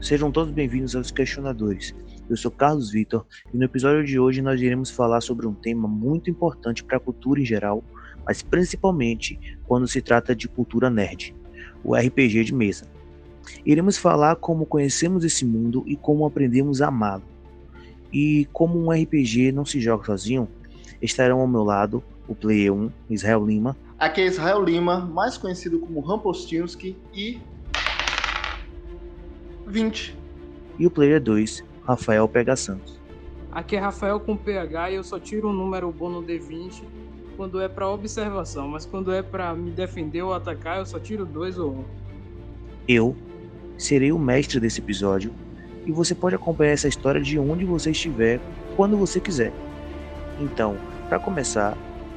Sejam todos bem-vindos aos Questionadores. Eu sou Carlos Vitor e no episódio de hoje nós iremos falar sobre um tema muito importante para a cultura em geral, mas principalmente quando se trata de cultura nerd, o RPG de mesa. Iremos falar como conhecemos esse mundo e como aprendemos a amá-lo. E como um RPG não se joga sozinho, estarão ao meu lado o Player 1, Israel Lima. Aqui é Israel Lima, mais conhecido como Rampostinski, e 20. E o Player 2, Rafael Pega Santos. Aqui é Rafael com PH e eu só tiro um número bom no D20 quando é para observação, mas quando é para me defender ou atacar, eu só tiro dois ou um. Eu serei o mestre desse episódio e você pode acompanhar essa história de onde você estiver, quando você quiser. Então, para começar,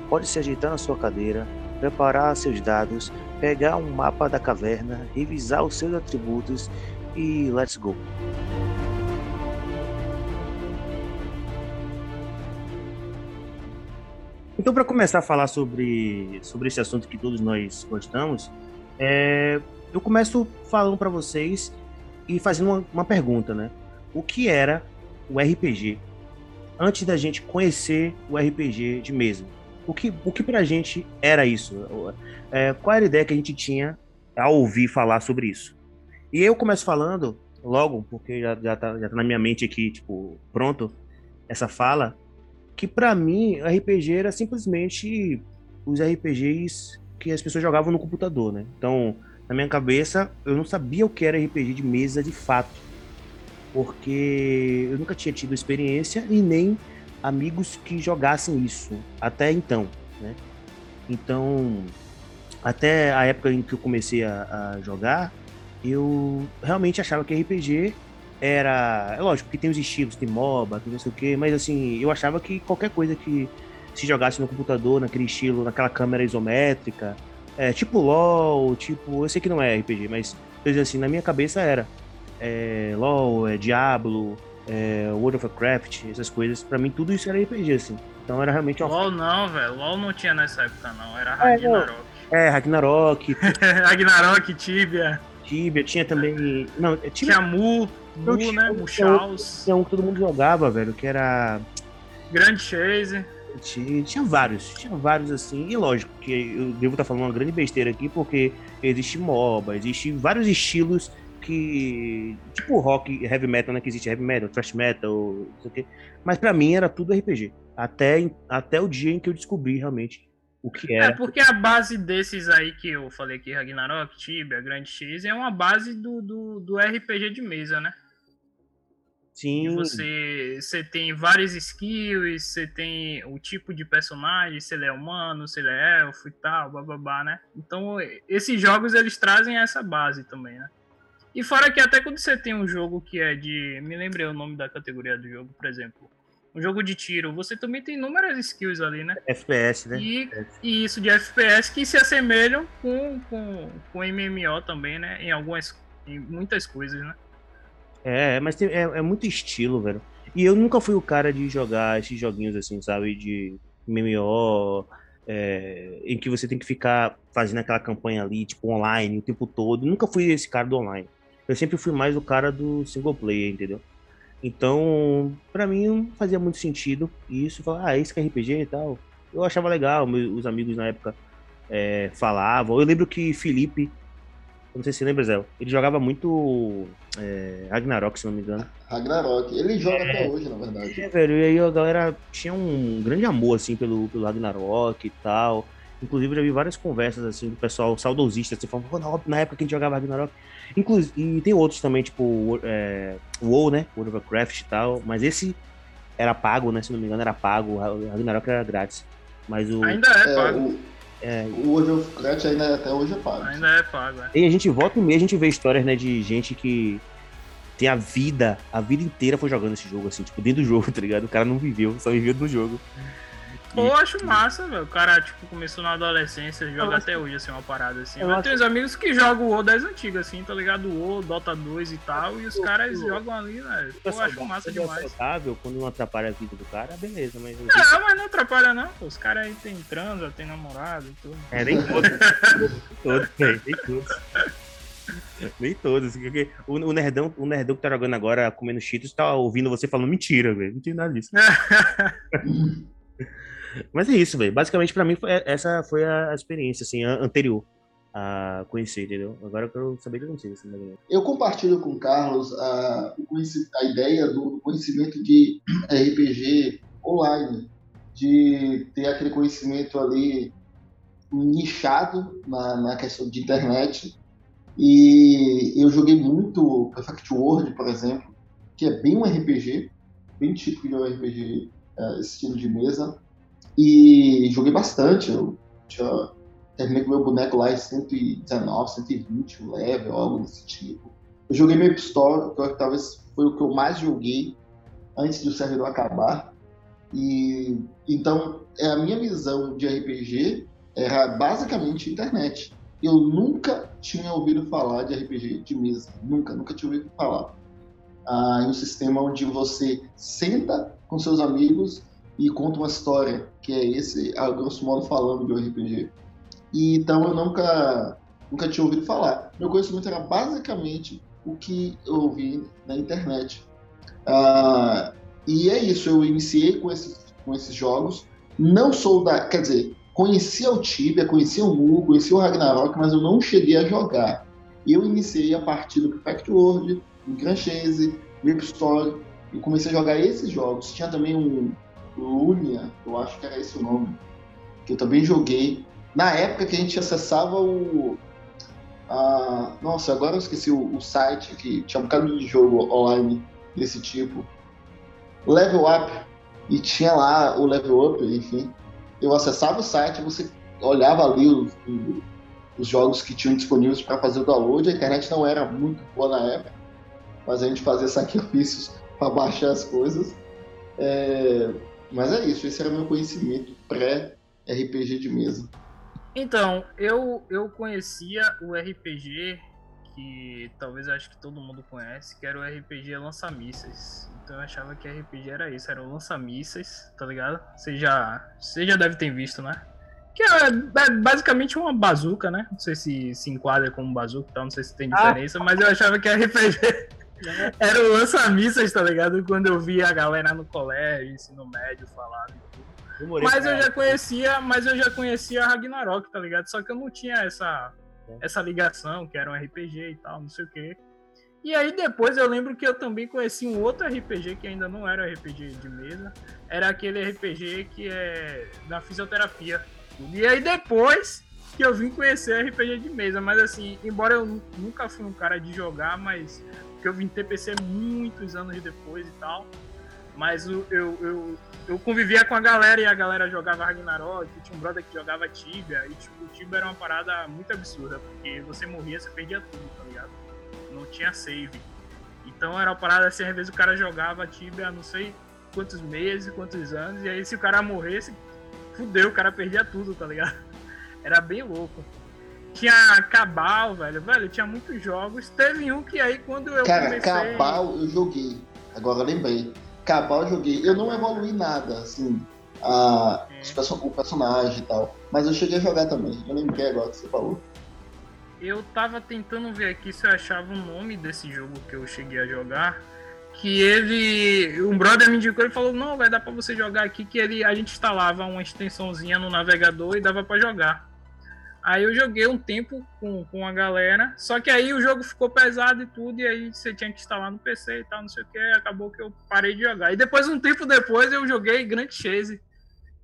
pode se ajeitar na sua cadeira, preparar seus dados, pegar um mapa da caverna, revisar os seus atributos e let's go. Então, para começar a falar sobre, sobre esse assunto que todos nós gostamos, é, eu começo falando para vocês e fazendo uma, uma, pergunta, né? O que era o RPG antes da gente conhecer o RPG de mesa? O que, o que pra gente era isso? É, qual era a ideia que a gente tinha ao ouvir falar sobre isso? E eu começo falando logo, porque já, já, tá, já tá na minha mente aqui, tipo, pronto, essa fala, que para mim RPG era simplesmente os RPGs que as pessoas jogavam no computador, né? Então, na minha cabeça, eu não sabia o que era RPG de mesa de fato. Porque eu nunca tinha tido experiência e nem amigos que jogassem isso até então, né? Então, até a época em que eu comecei a, a jogar, eu realmente achava que RPG era. É lógico que tem os estilos, tem MOBA, tem não sei o quê, mas assim, eu achava que qualquer coisa que se jogasse no computador, naquele estilo, naquela câmera isométrica, é, tipo LOL, tipo. Eu sei que não é RPG, mas assim, na minha cabeça era. É, LOL, é Diablo, é, World of Warcraft, essas coisas, pra mim tudo isso era RPG, assim. Então era realmente uma. LOL não, velho. LOL não tinha nessa época, não. Era Ragnarok. É, é Ragnarok. Ragnarok, Tibia. Tibia, tinha também. Não, Tibia... Tinha Mu, Mu, tinha, né? Muchaus. Tinha um que todo mundo jogava, velho, que era. Grand Chase. Tinha, tinha, vários, tinha vários assim, e lógico que eu devo estar falando uma grande besteira aqui, porque existe MOBA, existe vários estilos que. Tipo rock, heavy metal, né? Que existe heavy metal, thrash metal, não sei o quê. Mas pra mim era tudo RPG. Até, até o dia em que eu descobri realmente o que era. É, porque a base desses aí que eu falei aqui, Ragnarok, Tibia, Grand X, é uma base do, do, do RPG de mesa, né? Sim. E você, você tem várias skills, você tem o tipo de personagem, se ele é humano, se ele é elfo e tal, bababá, né? Então, esses jogos eles trazem essa base também, né? E fora que até quando você tem um jogo que é de. Me lembrei o nome da categoria do jogo, por exemplo um jogo de tiro, você também tem inúmeras skills ali, né? FPS, né? E, e isso de FPS que se assemelham com, com, com MMO também, né? Em algumas. Em muitas coisas, né? É, mas tem, é, é muito estilo, velho. E eu nunca fui o cara de jogar esses joguinhos assim, sabe? De MMO, é, em que você tem que ficar fazendo aquela campanha ali, tipo, online o tempo todo. nunca fui esse cara do online. Eu sempre fui mais o cara do single player, entendeu? Então, para mim não fazia muito sentido isso. Falar, ah, isso que é RPG e tal. Eu achava legal, meus, os amigos na época é, falavam. Eu lembro que Felipe, não sei se você lembra, Zé, ele jogava muito é, Ragnarok, se não me engano. Ragnarok, ele joga é, até hoje, na verdade. É, velho, e aí a galera tinha um grande amor, assim, pelo, pelo Ragnarok e tal. Inclusive, eu já vi várias conversas, assim, do pessoal saudosista, assim, falando, na época que a gente jogava Ragnarok. Inclusive, e tem outros também, tipo, é, WoW, né? World of Warcraft e tal. Mas esse era pago, né? Se não me engano, era pago. O Ragnarok era grátis. Mas o. Ainda é, é pago. O... É, o World of Warcraft ainda até hoje é pago. Ainda é pago, é. E a gente volta e meia, a gente vê histórias, né, de gente que tem a vida, a vida inteira foi jogando esse jogo, assim, tipo, dentro do jogo, tá ligado? O cara não viveu, só viveu no jogo. Pô, eu acho massa, velho. O cara, tipo, começou na adolescência, joga até hoje, assim, uma parada assim. Eu, eu tenho uns amigos que jogam o WoW das antigas, assim, tá ligado? O WoW, Dota 2 e tal, e os caras jogam ali, velho. Pô, eu acho massa demais. saudável, quando não atrapalha a vida do cara, beleza, mas... Não, mas não atrapalha, não. Os caras aí tem transa, tem namorado e tudo. É, nem todos. todos, tem, nem todos. Nem todos. O, o, nerdão, o nerdão que tá jogando agora, comendo cheetos, tá ouvindo você falando mentira, velho. Não tem nada disso. Mas é isso, velho. Basicamente, pra mim, foi, essa foi a experiência, assim, anterior a conhecer, entendeu? Agora eu quero saber de vocês. Assim, eu compartilho com o Carlos a, a ideia do conhecimento de RPG online, de ter aquele conhecimento ali nichado na, na questão de internet. E eu joguei muito Perfect World, por exemplo, que é bem um RPG, bem típico de um RPG, é, estilo de mesa. E joguei bastante. Eu tinha terminei com meu boneco lá em 119, 120 level, algo desse tipo. Eu joguei Maple Store, que talvez foi o que eu mais joguei antes do servidor acabar. E então é a minha visão de RPG era basicamente internet. Eu nunca tinha ouvido falar de RPG de mesa, nunca, nunca tinha ouvido falar. Ah, um sistema onde você senta com seus amigos e conta uma história, que é esse, a grosso modo falando de RPG. E, então eu nunca, nunca tinha ouvido falar. Meu conhecimento era basicamente o que eu ouvi na internet. Uh, e é isso, eu iniciei com esses, com esses jogos. Não sou da. Quer dizer, conhecia o Tibia, conhecia o Mu, conhecia o Ragnarok, mas eu não cheguei a jogar. Eu iniciei a partir do Perfect World, do Grand Chase, Rip Story, e comecei a jogar esses jogos. Tinha também um Lunia, eu acho que era esse o nome, que eu também joguei na época que a gente acessava o. A, nossa, agora eu esqueci o, o, site que tinha um bocado de jogo online desse tipo. Level Up. E tinha lá o Level Up, enfim. Eu acessava o site, você olhava ali os, os jogos que tinham disponíveis para fazer o download. A internet não era muito boa na época, mas a gente fazia sacrifícios para baixar as coisas. É, mas é isso, esse era meu conhecimento pré-RPG de mesa. Então, eu, eu conhecia o RPG que talvez acho que todo mundo conhece, que era o RPG Lança-Mísseis. Então eu achava que RPG era isso, era o Lança-Mísseis, tá ligado? Você já, você já deve ter visto, né? Que é, é basicamente uma bazuca, né? Não sei se se enquadra como bazuca e tal, não sei se tem ah. diferença, ah. mas eu achava que RPG era o Lança-Mísseis, tá ligado? Quando eu via a galera no colégio, ensino médio falar Demorei mas eu já conhecia, mas eu já conhecia Ragnarok, tá ligado? Só que eu não tinha essa é. essa ligação, que era um RPG e tal, não sei o quê. E aí depois eu lembro que eu também conheci um outro RPG que ainda não era RPG de mesa, era aquele RPG que é da fisioterapia. E aí depois que eu vim conhecer RPG de mesa, mas assim, embora eu nunca fui um cara de jogar, mas que eu vim ter PC muitos anos depois e tal. Mas eu, eu, eu, eu, convivia com a galera e a galera jogava Ragnarok, tinha um brother que jogava Tibia, e tipo, o Tibia era uma parada muito absurda, porque você morria, você perdia tudo, tá ligado? Não tinha save. Então era uma parada assim, às vezes o cara jogava Tibia não sei quantos meses, quantos anos, e aí se o cara morresse, fudeu, o cara perdia tudo, tá ligado? Era bem louco. Tinha Cabal, velho, velho, tinha muitos jogos. Teve um que aí quando eu cara, comecei... Cabal eu joguei, agora eu lembrei. Cabal eu joguei. Eu não evolui nada, assim, a, o personagem e tal. Mas eu cheguei a jogar também. Eu lembrei agora que você falou. Eu tava tentando ver aqui se eu achava o nome desse jogo que eu cheguei a jogar. Que ele. Um brother me indicou e falou: Não, vai dar pra você jogar aqui. Que ele, a gente instalava uma extensãozinha no navegador e dava para jogar. Aí eu joguei um tempo com, com a galera, só que aí o jogo ficou pesado e tudo, e aí você tinha que instalar no PC e tal, não sei o que, acabou que eu parei de jogar. E depois, um tempo depois, eu joguei Grand Chase,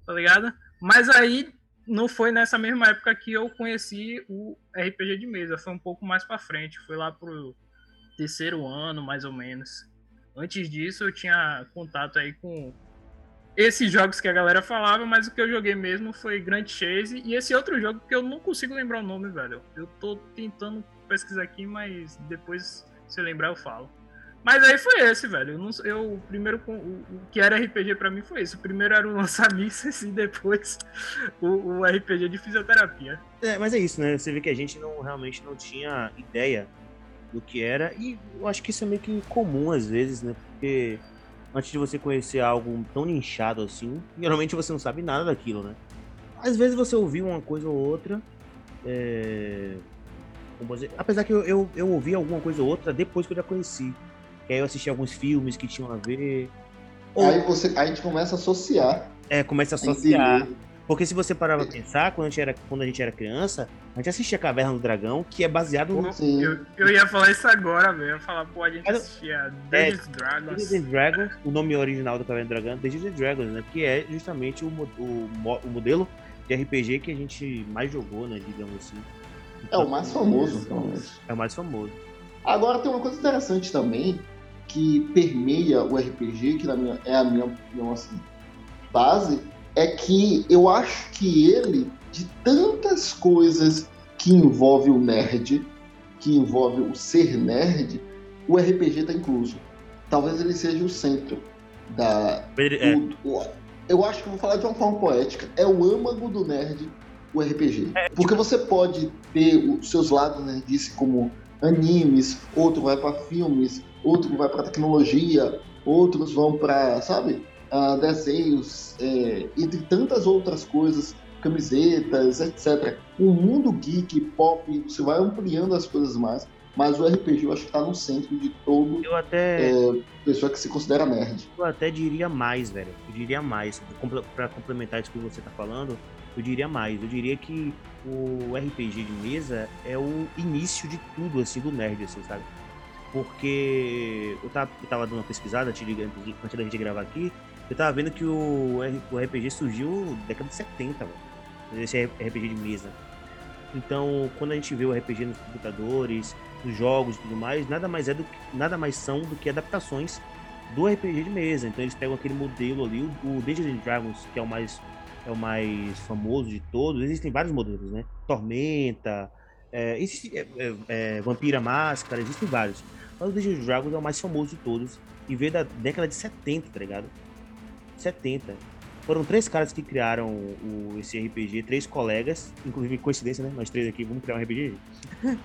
tá ligado? Mas aí não foi nessa mesma época que eu conheci o RPG de mesa, foi um pouco mais para frente, foi lá pro terceiro ano, mais ou menos. Antes disso, eu tinha contato aí com esses jogos que a galera falava, mas o que eu joguei mesmo foi Grand Chase e esse outro jogo que eu não consigo lembrar o nome, velho. Eu tô tentando pesquisar aqui, mas depois, se eu lembrar, eu falo. Mas aí foi esse, velho. Eu, não, eu primeiro o, o, que era RPG para mim foi isso. O primeiro era o lança-mísseis e depois o, o, RPG de fisioterapia. É, mas é isso, né? Você vê que a gente não realmente não tinha ideia do que era e eu acho que isso é meio que comum às vezes, né? Porque antes de você conhecer algo tão nichado assim, geralmente você não sabe nada daquilo, né? Às vezes você ouviu uma coisa ou outra, é... Apesar que eu, eu, eu ouvi alguma coisa ou outra depois que eu já conheci. Que aí eu assisti alguns filmes que tinham a ver. Ou, Aí, você, aí a gente começa a associar. é, começa a associar. Porque se você parar pra pensar, quando a, gente era, quando a gente era criança, a gente assistia Caverna do Dragão, que é baseado no. Eu, eu ia falar isso agora, velho. Eu ia falar, pô, a gente assistia é, Dungeons Dragons. Dungeons and Dragons, o nome original do Caverna do Dragão, Dungeons and Dragons, né? Que é justamente o, o, o modelo de RPG que a gente mais jogou, né? Digamos assim. É o mais famoso, provavelmente. É o mais famoso. Agora tem uma coisa interessante também que permeia o RPG, que na minha, é a minha opinião assim, base, é que eu acho que ele, de tantas coisas que envolve o nerd, que envolve o ser nerd, o RPG está incluso. Talvez ele seja o centro da. É, o- eu acho que vou falar de uma forma poética. É o âmago do nerd, o RPG. Porque você pode ter os seus lados nerdice como animes, outro vai para filmes, outro vai para tecnologia, outros vão para, sabe, ah, desenhos, é, entre tantas outras coisas, camisetas, etc. O mundo geek, pop, você vai ampliando as coisas mais, mas o RPG eu acho que está no centro de todo eu até. é, pessoa que se considera nerd. Eu até diria mais, velho. Eu diria mais. Pra complementar isso que você tá falando, eu diria mais. Eu diria que o RPG de mesa é o início de tudo, assim, do nerd, assim, sabe? Porque eu tava, eu tava dando uma pesquisada antes da gente gravar aqui, eu tava vendo que o, o RPG surgiu na década de 70, velho. Esse RPG de mesa. Então, quando a gente vê o RPG nos computadores, nos jogos e tudo mais, nada mais é do que, nada mais são do que adaptações do RPG de mesa. Então eles pegam aquele modelo ali, o, Dungeons Dragons, que é o mais é o mais famoso de todos. Existem vários modelos, né? Tormenta, é, existe, é, é, é, Vampira Máscara, existem vários. Mas o Dungeons Dragons é o mais famoso de todos e veio da década de 70, tá ligado? 70. Foram três caras que criaram o, esse RPG, três colegas, inclusive coincidência, né? Nós três aqui vamos criar um RPG.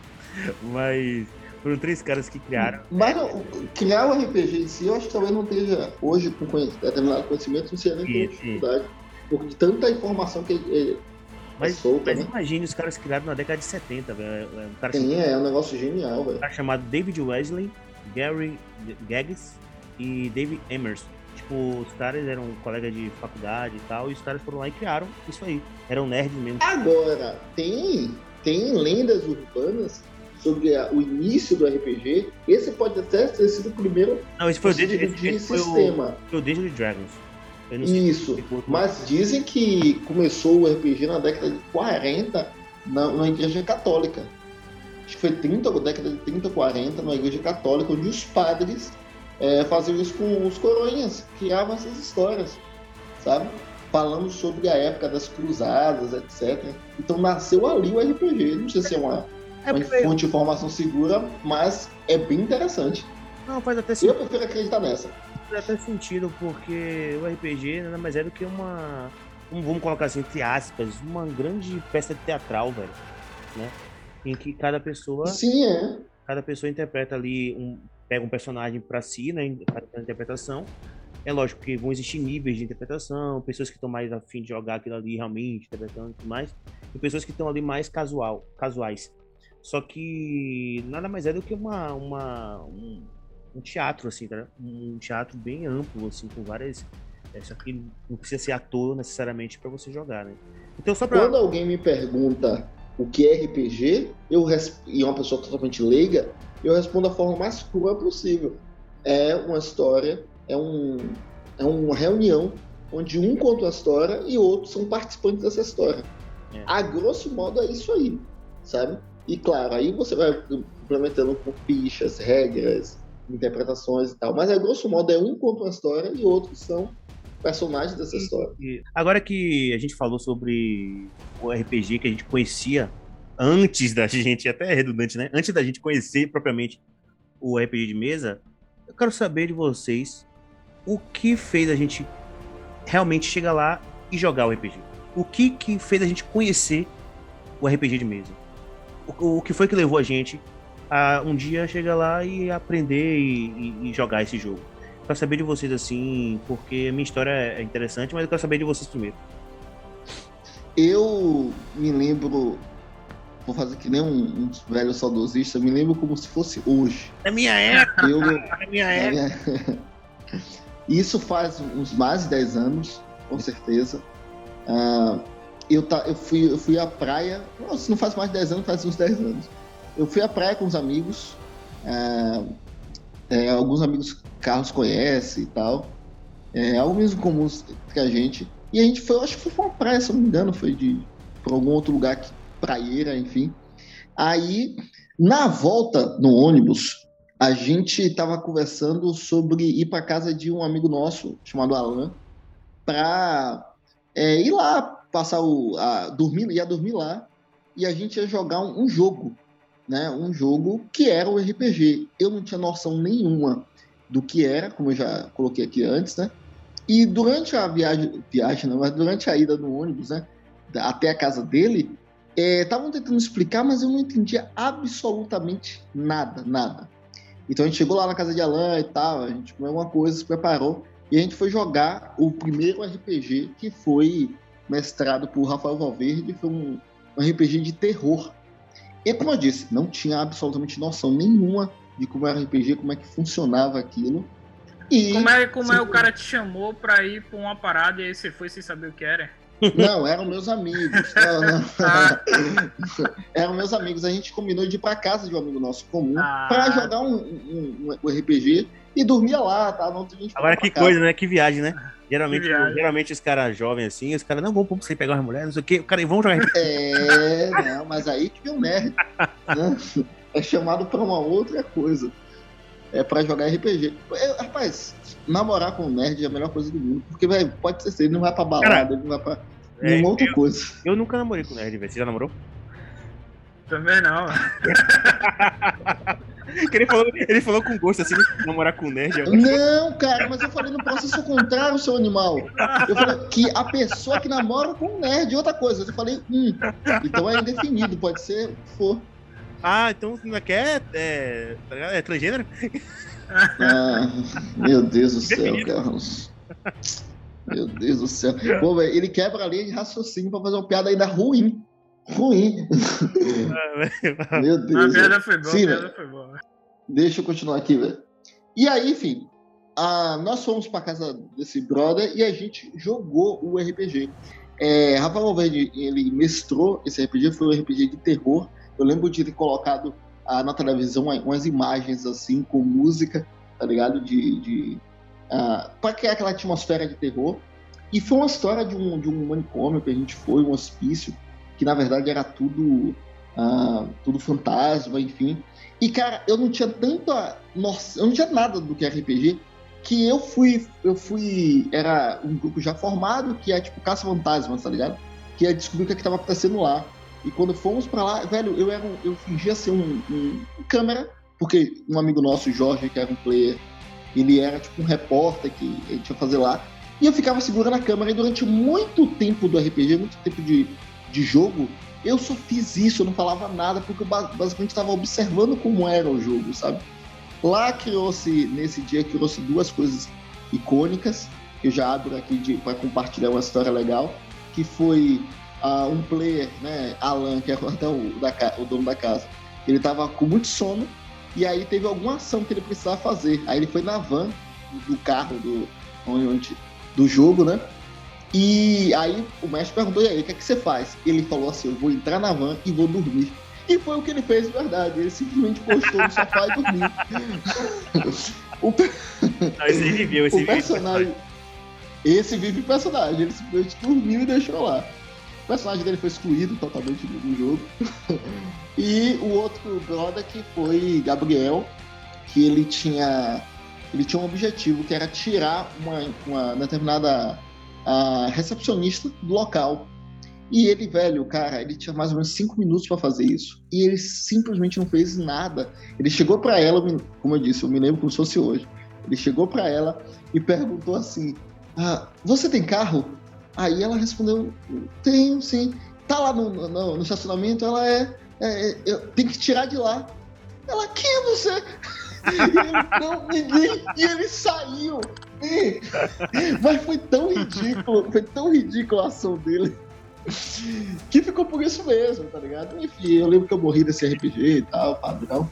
Mas foram três caras que criaram. Mas não, criar o RPG em si, eu acho que talvez não esteja hoje com determinado conhecimento, não seja nem com dificuldade. Porque de tanta informação que é, é Mas, solta, mas né? imagine os caras criaram na década de 70, velho. É Um cara, Sim, é um negócio genial, um velho. cara chamado David Wesley, Gary Gags e David Emerson. Tipo, os caras eram colegas de faculdade e tal, e os caras foram lá e criaram isso aí. Eram nerds mesmo. Agora, tem, tem lendas urbanas sobre a- o início do RPG. Esse pode até ter sido o primeiro Não, esse foi o Dungeons de foi o- sistema. foi o and Dragons. Isso. Mas dizem que começou o RPG na década de 40 na, na igreja católica. Acho que foi 30, ou década de 30, 40, na igreja católica, onde os padres eh, faziam isso com os coronhas, criavam essas histórias, sabe? Falando sobre a época das cruzadas, etc. Então nasceu ali o RPG. Não sei se é uma, É uma fonte de informação segura, mas é bem interessante. não, faz até Eu sentido. prefiro acreditar nessa. faz até sentido, porque o RPG nada mais é do que uma. um- vamos colocar assim, entre aspas, uma grande peça teatral, velho. Né? Em que cada pessoa. Sim, é. Cada pessoa interpreta ali um. Pega um personagem pra si, né? pra interpretação. É lógico que vão existir níveis de interpretação, pessoas que estão mais afim de jogar aquilo ali realmente, interpretando e tudo mais, e pessoas que estão ali mais casual, casuais. Só que nada mais é do que uma, uma, um, um teatro, assim, tá? Um teatro bem amplo, assim, com várias. É, só que não precisa ser ator necessariamente pra você jogar, né? Então só pra. Quando alguém me pergunta o que é RPG, eu e uma pessoa totalmente leiga, eu respondo da forma mais crua possível. É uma história, é, um, é uma reunião onde um conta uma história e outros são participantes dessa história. É. A grosso modo é isso aí, sabe? E claro, aí você vai implementando com fichas, regras, interpretações e tal. Mas a grosso modo é um conta uma história e outros são personagens dessa história. Agora que a gente falou sobre o RPG que a gente conhecia antes da gente, até é redundante, né? Antes da gente conhecer propriamente o RPG de mesa, eu quero saber de vocês o que fez a gente realmente chegar lá e jogar o RPG. O que que fez a gente conhecer o RPG de mesa? O, o que foi que levou a gente a um dia chegar lá e aprender e, e- e jogar esse jogo? Quero saber de vocês assim, porque a minha história é interessante, mas eu quero saber de vocês primeiro. Eu me lembro vou fazer que nem um, um velho saudosista, me lembro como se fosse hoje. É minha época! Eu, É minha é época! minha- Isso faz uns mais de 10 anos, com certeza. Ah, eu, tá, eu, fui, eu fui à praia, se não faz mais de 10 anos, faz uns 10 anos. Eu fui à praia com os amigos, ah, é, alguns amigos Carlos conhece e tal, é, alguns comuns que a gente. E a gente foi, acho que foi pra uma praia, se não me engano, foi de para algum outro lugar, que, praieira, enfim. Aí, na volta no ônibus, a gente estava conversando sobre ir para casa de um amigo nosso chamado Alan para ir lá passar o a, dormir ia dormir lá e a gente ia jogar um, um jogo, né? Um jogo que era o RPG. Eu não tinha noção nenhuma do que era, como eu já coloquei aqui antes, né? E durante a viagem, viagem não, mas durante a ida no ônibus, né? Até a casa dele, estavam tentando explicar, mas eu não entendia absolutamente nada, nada. Então a gente chegou lá na casa de Alan e tal, a gente comeu alguma coisa, se preparou e a gente foi jogar o primeiro RPG que foi mestrado por Rafael Valverde, foi um, um RPG de terror. E como eu disse, não tinha absolutamente noção nenhuma de como era RPG, como é que funcionava aquilo. E Como é, como é o cara te chamou pra ir pra uma parada e aí você foi sem saber o que era? Não, eram meus amigos. Não, não. Ah. eram meus amigos. A gente combinou de ir pra casa de um amigo nosso comum Ah. pra jogar um, um- um RPG e dormia lá, tá? Dia a gente Agora que casa. coisa, né? Que viagem, né? Geralmente, viagem. geralmente os caras jovens assim, os caras, não, vamos pra você pegar uma mulher, não sei o quê. O cara, vamos jogar. É, não, mas aí que o nerd. né? É chamado pra uma outra coisa. É pra jogar RPG. Eu- rapaz, namorar com um nerd é a melhor coisa do mundo. Porque, velho, pode ser, ele não vai pra balada, ele não vai pra É, nenhuma outra coisa. eu nunca namorei com nerd, velho. Você já namorou? Também não. Ele falou, ele falou com gosto assim, namorar com nerd. eu- Não, cara, mas eu falei no processo contrário, seu animal. Eu falei que a pessoa que namora com um nerd é outra coisa. Eu falei, hum, então é indefinido, pode ser o que for. Ah, então você não quer. É, tá ligado? é transgênero? Ah, meu Deus do céu. Carlos. Meu Deus do céu. Pô, velho, ele quebra a linha de raciocínio pra fazer uma piada ainda ruim. Ruim. Meu A Deus. piada velho. foi boa, Sim, a piada foi boa. Deixa eu continuar aqui, velho. E aí, enfim, ah, nós fomos pra casa desse brother e a gente jogou o RPG. É, Rafael Valverde, ele mestrou esse RPG, foi um RPG de terror. Eu lembro de ter colocado ah, na televisão umas imagens assim, com música, tá ligado? De. de ah, pra criar aquela atmosfera de terror. E foi uma história de um, de um manicômio que a gente foi, um hospício, que na verdade era tudo, ah, tudo fantasma, enfim. E, cara, eu não tinha tanta noção, eu não tinha nada do que é RPG, que eu fui, eu fui, era um grupo já formado, que é tipo caça-fantasma, tá ligado? Que é descobrir o que, é que tava acontecendo lá. E quando fomos pra lá, velho, eu era, um- eu fingia ser um, um, câmera, porque um amigo nosso, Jorge, que era um player, ele era tipo um repórter que a gente ia fazer lá. E eu ficava segurando a câmera e durante muito tempo do RPG, muito tempo de, de jogo, eu só fiz isso, eu não falava nada, porque eu ba- basicamente estava observando como era o jogo, sabe? Lá criou-se, nesse dia, criou-se duas coisas icônicas, que eu já abro aqui para compartilhar uma história legal, que foi ah, um player, né, Alan, que é até o, da, o dono da casa, ele tava com muito sono, e aí teve alguma ação que ele precisava fazer. Aí ele foi na van do carro do, onde, do jogo, né? E aí o mestre perguntou, e aí, o que é que você faz? Ele falou assim, eu vou entrar na van e vou dormir. E foi o que ele fez de verdade. Ele simplesmente postou no sofá e dormiu. o, pe- Não, esse viveu, esse o vive. personagem. Esse vive o personagem. Ele simplesmente dormiu e deixou lá. O personagem dele foi excluído totalmente do, jogo. e o outro brother que foi Gabriel, que ele tinha. Ele tinha um objetivo que era tirar uma, uma determinada recepcionista do local. E ele, velho, cara, ele tinha mais ou menos cinco minutos pra fazer isso. E ele simplesmente não fez nada. Ele chegou pra ela, como eu disse, eu me lembro como se fosse hoje. Ele chegou pra ela e perguntou assim: ah, Você tem carro? Aí ela respondeu: Tenho, sim. Tá lá no, no- no estacionamento? Ela é. é, é, eu tenho que tirar de lá. Ela, quem é você? E ele, não, ninguém. E ele saiu. E- Mas foi tão ridículo, foi tão ridícula a ação dele. que ficou por isso mesmo, tá ligado? Enfim, eu lembro que eu morri desse RPG e tal, padrão.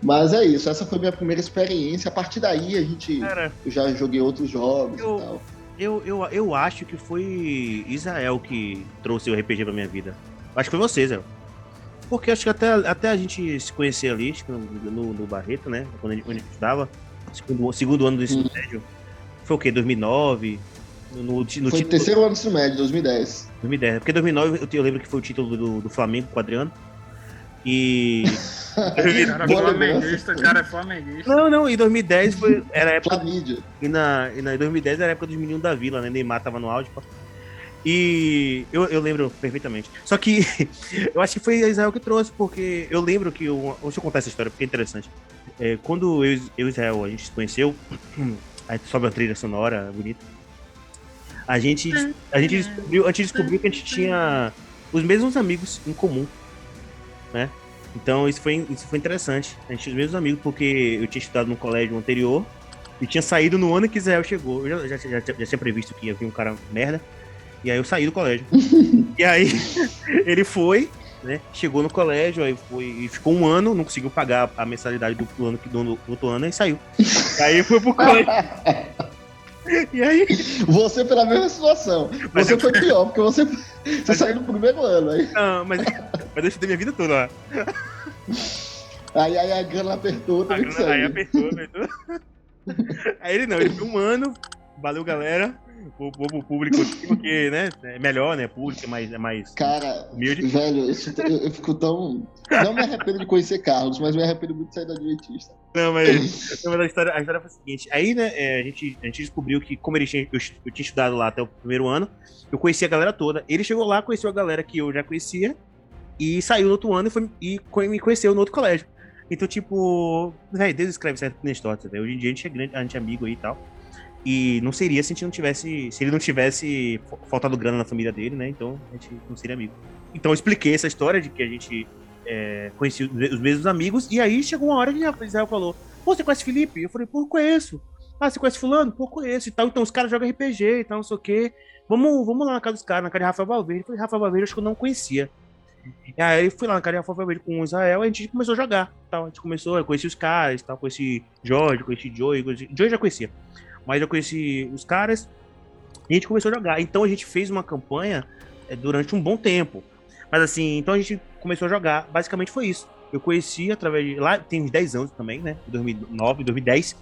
Mas é isso, essa foi minha primeira experiência. A partir daí a gente. Cara, eu já joguei outros jogos eu, e tal. Eu, eu, eu acho que foi Israel que trouxe o RPG pra minha vida. Acho que foi você, Zé. Porque acho que até, até a gente se conhecer ali, no, no Barreto, né? Quando a gente, quando a gente estudava, segundo, segundo ano do ensino hum. médio. Foi o quê? 2009? No, no, no foi título... terceiro ano do ensino médio, 2010. 2010. Porque 2009 eu, eu lembro que foi o título do, do Flamengo com o Adriano. E. cara, flamenguista, cara é flamenguista. Não, não, em 2010 foi, era a época. E na, e na, em 2010 era a época dos meninos da vila, né? Neymar tava no áudio. Pô. E eu, eu lembro perfeitamente. Só que eu acho que foi Israel que trouxe, porque eu lembro que. Eu, deixa eu contar essa história, porque é interessante. É, quando eu e Israel a gente se conheceu, aí sobe uma trilha sonora bonita. A gente, a gente descobriu, a gente descobriu que a gente tinha os mesmos amigos em comum né? Então isso foi, isso foi interessante. A gente tinha os mesmos amigos, porque eu tinha estudado no colégio anterior e tinha saído no ano que Israel chegou. Eu já, já, já, já tinha previsto que ia vir um cara merda. E aí eu saí do colégio. e aí ele foi, né? Chegou no colégio, aí foi e ficou um ano, não conseguiu pagar a mensalidade do, do ano do, do outro ano e saiu. aí foi pro colégio. E aí? Você pela mesma situação. Mas você eu... foi pior, porque você, você mas saiu no primeiro ano aí. Não, mas, mas eu estudei minha vida toda lá. Aí, aí a grana apertou, a grana, Aí apertou, apertou. Aí ele não, ele foi um ano. Valeu, galera o, o público porque, né, é melhor, né, público, é mais, é mais Cara, humilde. velho, eu, eu, fico tão... Não me arrependo de conhecer Carlos, mas me arrependo muito de sair da Adventista. Não, mas, não, mas a, história, a história foi a seguinte, aí, né, é, a, gente, a gente descobriu que, como ele tinha, eu, eu tinha estudado lá até o primeiro ano, eu conhecia a galera toda, ele chegou lá, conheceu a galera que eu já conhecia, e saiu no outro ano e, foi, e me conheceu no outro colégio. Então, tipo, velho, Deus escreve certo na história, Hoje em dia a gente é grande, a gente é amigo aí e tal. E não seria se a gente não tivesse. Se ele não tivesse faltado grana na família dele, né? Então a gente não seria amigo. Então eu expliquei essa história de que a gente é, conhecia os mesmos amigos. E aí chegou uma hora que Israel falou: Pô, você conhece Felipe? Eu falei: Pô, conheço. Ah, você conhece Fulano? Pô, conheço e tal. Então os caras jogam RPG e tal, não sei o quê. Vamos, vamos lá na casa dos caras, na casa de Rafael Valverde. Eu falei: Rafael Valverde, acho que eu não conhecia. E aí fui lá na casa de Rafael Valverde com o Israel e a gente começou a jogar. Tal. A gente começou, eu conheci os caras, tal, conheci Jorge, conheci Joey, conheci... Joey já conhecia. Mas eu conheci os caras e a gente começou a jogar. Então a gente fez uma campanha é, durante um bom tempo. Mas assim, então a gente começou a jogar. Basicamente foi isso. Eu conheci através de. Lá tem uns 10 anos também, né? 2009, 2010.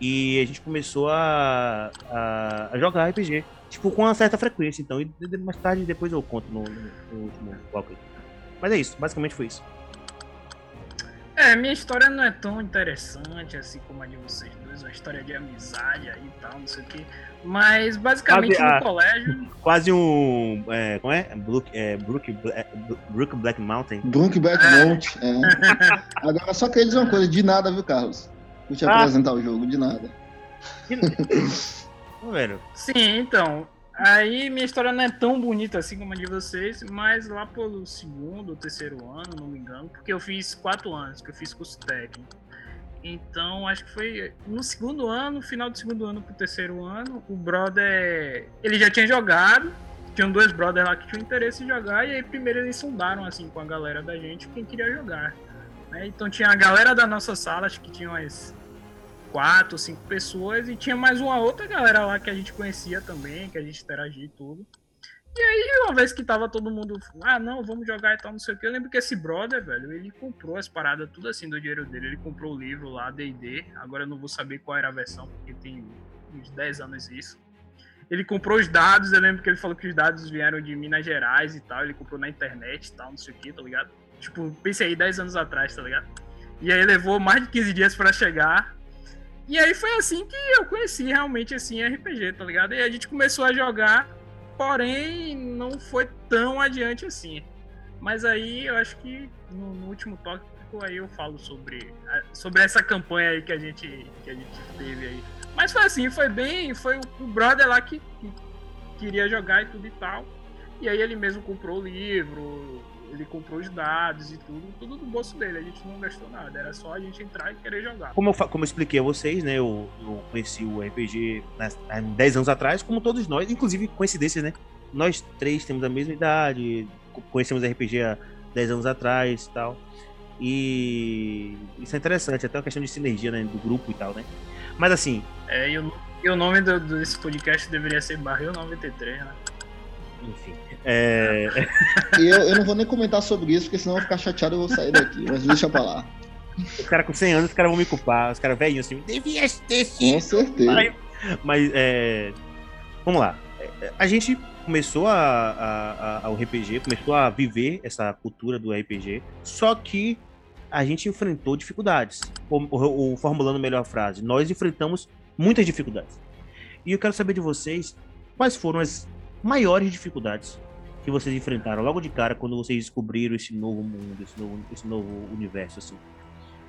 E a gente começou a, a, a jogar RPG. Tipo, com uma certa frequência. Então, e mais tarde depois eu conto no, no último bloco. Mas é isso, basicamente foi isso. É, minha história não é tão interessante assim como a de vocês dois, uma história de amizade aí e tal, não sei o que. Mas basicamente quase, no ah, colégio. Quase um. É, como é? Brook, é, Brook, é, Brook Black Mountain. Brook Black é. Mountain. É. Agora, só que eles uma coisa, de nada, viu, Carlos? Vou te ah. apresentar o jogo, de nada. velho. Sim, então. Aí minha história não é tão bonita assim como a de vocês, mas lá pelo segundo ou terceiro ano, não me engano, porque eu fiz quatro anos, que eu fiz curso técnico. Então, acho que foi no segundo ano, final do segundo ano pro terceiro ano, o brother, ele já tinha jogado, tinham dois brothers lá que tinham interesse em jogar, e aí primeiro eles sondaram, assim, com a galera da gente, quem queria jogar. Né? Então tinha a galera da nossa sala, acho que tinha umas quatro, cinco pessoas, e tinha mais uma outra galera lá que a gente conhecia também, que a gente interagia e tudo. E aí, uma vez que tava todo mundo, ah, não, vamos jogar e tal, não sei o que, eu lembro que esse brother, velho, ele comprou as paradas tudo assim do dinheiro dele. Ele comprou o livro lá, DD. Agora eu não vou saber qual era a versão, porque tem uns 10 anos isso. Ele comprou os dados, eu lembro que ele falou que os dados vieram de Minas Gerais e tal. Ele comprou na internet e tal, não sei o que, tá ligado? Tipo, pensei aí 10 anos atrás, tá ligado? E aí levou mais de 15 dias para chegar. E aí foi assim que eu conheci realmente assim RPG, tá ligado? E a gente começou a jogar porém não foi tão adiante assim. Mas aí eu acho que no, no último tópico aí eu falo sobre, sobre essa campanha aí que a gente, que a gente teve aí. Mas foi assim, foi bem, foi o, brother lá que, que queria jogar e tudo e tal. E aí ele mesmo comprou o livro, ele comprou os dados e tudo, tudo do bolso dele. A gente não gastou nada, era só a gente entrar e querer jogar. Como eu, como eu expliquei a vocês, né? Eu, eu conheci o RPG há 10 anos atrás, como todos nós, inclusive coincidência, né? nós três temos a mesma idade, conhecemos RPG há 10 anos atrás e tal. E isso é interessante, até uma questão de sinergia né, do grupo e tal, né? Mas assim. É, e o, e o nome do, desse podcast deveria ser Barril 93, né? Enfim. É... eu, eu não vou nem comentar sobre isso, porque senão eu vou ficar chateado e vou sair daqui, mas deixa pra lá. Os caras com 100 anos, os caras vão me culpar. Os caras velhinhos assim, devia ter sido. Com certeza. Mas, é... Vamos lá. A gente começou a, a, a, o RPG, começou a viver essa cultura do RPG, só que a gente enfrentou dificuldades. Ou, ou, ou, formulando melhor a frase, nós enfrentamos muitas dificuldades. E eu quero saber de vocês quais foram as maiores dificuldades que vocês enfrentaram logo de cara quando vocês descobriram esse novo mundo, esse novo, esse novo universo, assim.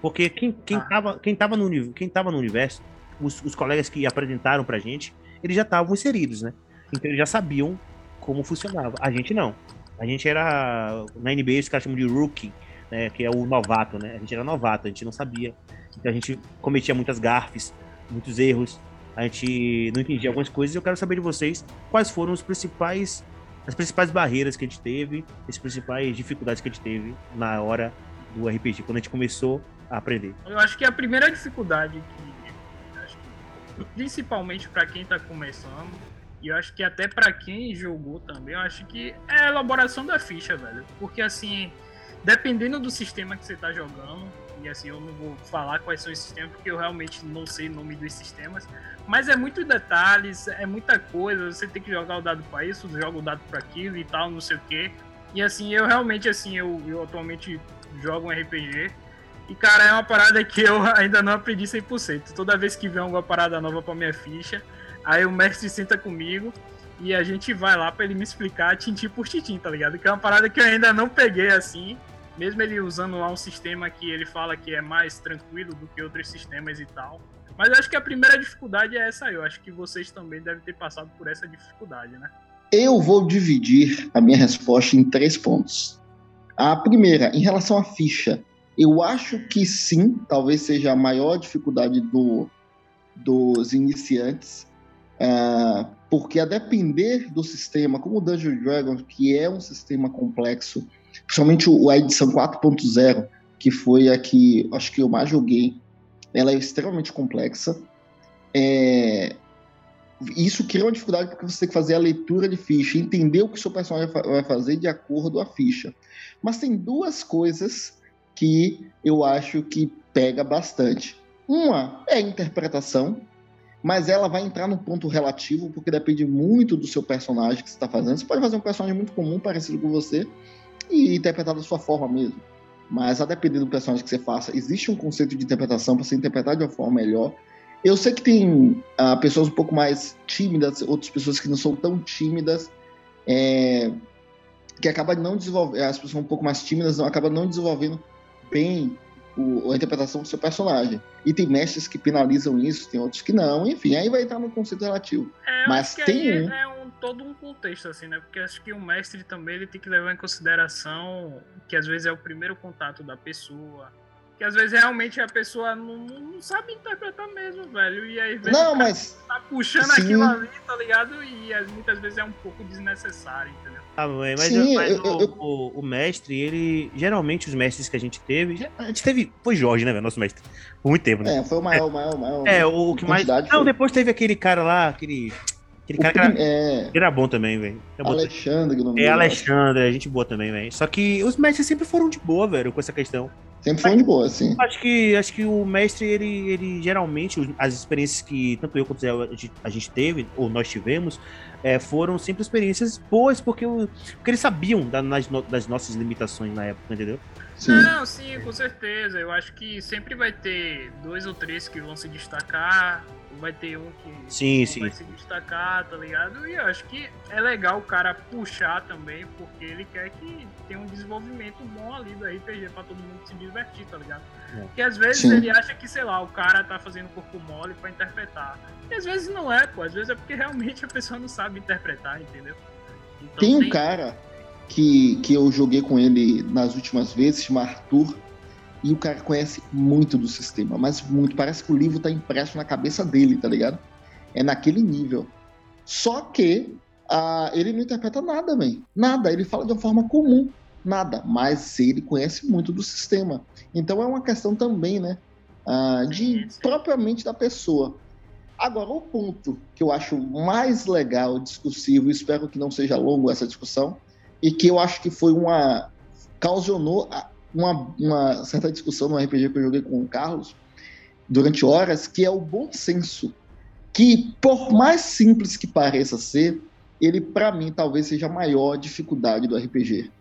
Porque quem, quem, ah. tava, quem, tava no, quem tava no universo, os, os colegas que apresentaram pra gente, eles já estavam inseridos, né? Então eles já sabiam como funcionava. A gente não. A gente era. Na NBA os caras chamam de rookie, né? Que é o novato, né? A gente era novato, a gente não sabia. Então a gente cometia muitas gafes, muitos erros. A gente não entendia algumas coisas. Eu quero saber de vocês quais foram os principais. As principais barreiras que a gente teve, as principais dificuldades que a gente teve na hora do RPG, quando a gente começou a aprender. Eu acho que a primeira dificuldade que, principalmente para quem está começando, e eu acho que até para quem jogou também, eu acho que é a elaboração da ficha, velho. Porque assim, dependendo do sistema que você tá jogando, e assim, eu não vou falar quais são os sistemas, porque eu realmente não sei o nome dos sistemas, mas é muito detalhes, é muita coisa, você tem que jogar o dado para isso, joga o dado para aquilo e tal, não sei o quê. E assim, eu realmente, assim, eu, eu atualmente jogo um RPG, e cara, é uma parada que eu ainda não aprendi 100%. Toda vez que vem alguma parada nova pra minha ficha, Aí o mestre senta comigo e a gente vai lá para ele me explicar tintim por tintim, tá ligado? Que é uma parada que eu ainda não peguei assim, mesmo ele usando lá um sistema que ele fala que é mais tranquilo do que outros sistemas e tal. Mas eu acho que a primeira dificuldade é essa aí. Eu acho que vocês também devem ter passado por essa dificuldade, né? Eu vou dividir a minha resposta em três pontos. A primeira, em relação à ficha, eu acho que sim, talvez seja a maior dificuldade do, dos iniciantes, é, porque a depender do sistema, como o Dungeon Dragons, que é um sistema complexo, principalmente a edição 4.0, que foi a que acho que eu mais joguei, ela é extremamente complexa. É, isso cria uma dificuldade porque você tem que fazer a leitura de ficha, entender o que o seu personagem vai fazer de acordo com a ficha. Mas tem duas coisas que eu acho que pega bastante. Uma é a interpretação, mas ela vai entrar no ponto relativo, porque depende muito do seu personagem que você está fazendo. Você pode fazer um personagem muito comum, parecido com você, e interpretar da sua forma mesmo. Mas a depender do personagem que você faça, existe um conceito de interpretação para você interpretar de uma forma melhor. Eu sei que tem uh, pessoas um pouco mais tímidas, outras pessoas que não são tão tímidas, é, que acabam não desenvolvendo, as pessoas um pouco mais tímidas não, acabam não desenvolvendo bem o, a interpretação do seu personagem. E tem mestres que penalizam isso, tem outros que não, enfim, aí vai entrar no conceito relativo. É, Mas tem um... É um, todo um contexto, assim, né? Porque acho que o mestre também ele tem que levar em consideração que às vezes é o primeiro contato da pessoa. Que às vezes realmente a pessoa não, não sabe interpretar mesmo, velho. E aí não, mas... tá puxando Sim. aquilo ali, tá ligado? E muitas vezes é um pouco desnecessário, entendeu? Ah, mas, Sim, mas eu, o, eu... O, o, mestre, ele. Geralmente os mestres que a gente teve. A gente teve. Foi Jorge, né, velho? Nosso mestre. Por muito tempo, né? É, foi o maior, o maior, o maior. É, o, o que mais. Não, foi... depois teve aquele cara lá, aquele. Aquele cara que era, é... era bom também, velho. Alexandre, o nome É, Alexandre, a gente boa também, velho. Só que os mestres sempre foram de boa, velho, com essa questão. Sempre foram de boa, sim. Acho que, acho que o mestre, ele, ele geralmente, as experiências que tanto eu quanto a gente teve, ou nós tivemos, é, foram sempre experiências boas, porque, porque eles sabiam das, das nossas limitações na época, entendeu? Sim. Não, sim, com certeza. Eu acho que sempre vai ter dois ou três que vão se destacar, vai ter um que sim, sim. vai se destacar, tá ligado? E eu acho que é legal o cara puxar também, porque ele quer que tenha um desenvolvimento bom ali do RPG pra todo mundo se divertir, tá ligado? É. Porque às vezes sim. ele acha que, sei lá, o cara tá fazendo corpo mole pra interpretar. E às vezes não é, pô. Às vezes é porque realmente a pessoa não sabe interpretar, entendeu? Então, tem um tem... cara que, que eu joguei com ele nas últimas vezes, chama Arthur, e o cara conhece muito do sistema, mas muito. Parece que o livro tá impresso na cabeça dele, tá ligado? É naquele nível. Só que ah, ele não interpreta nada, man. Nada. Ele fala de uma forma comum. Nada. Mas ele conhece muito do sistema. Então é uma questão também, né? Ah, de propriamente da pessoa. Agora, o ponto que eu acho mais legal, discursivo, espero que não seja longo essa discussão, e que eu acho que foi uma. causionou uma, uma certa discussão no RPG que eu joguei com o Carlos durante horas, que é o bom senso. Que, por mais simples que pareça ser, ele, para mim, talvez seja a maior dificuldade do RPG.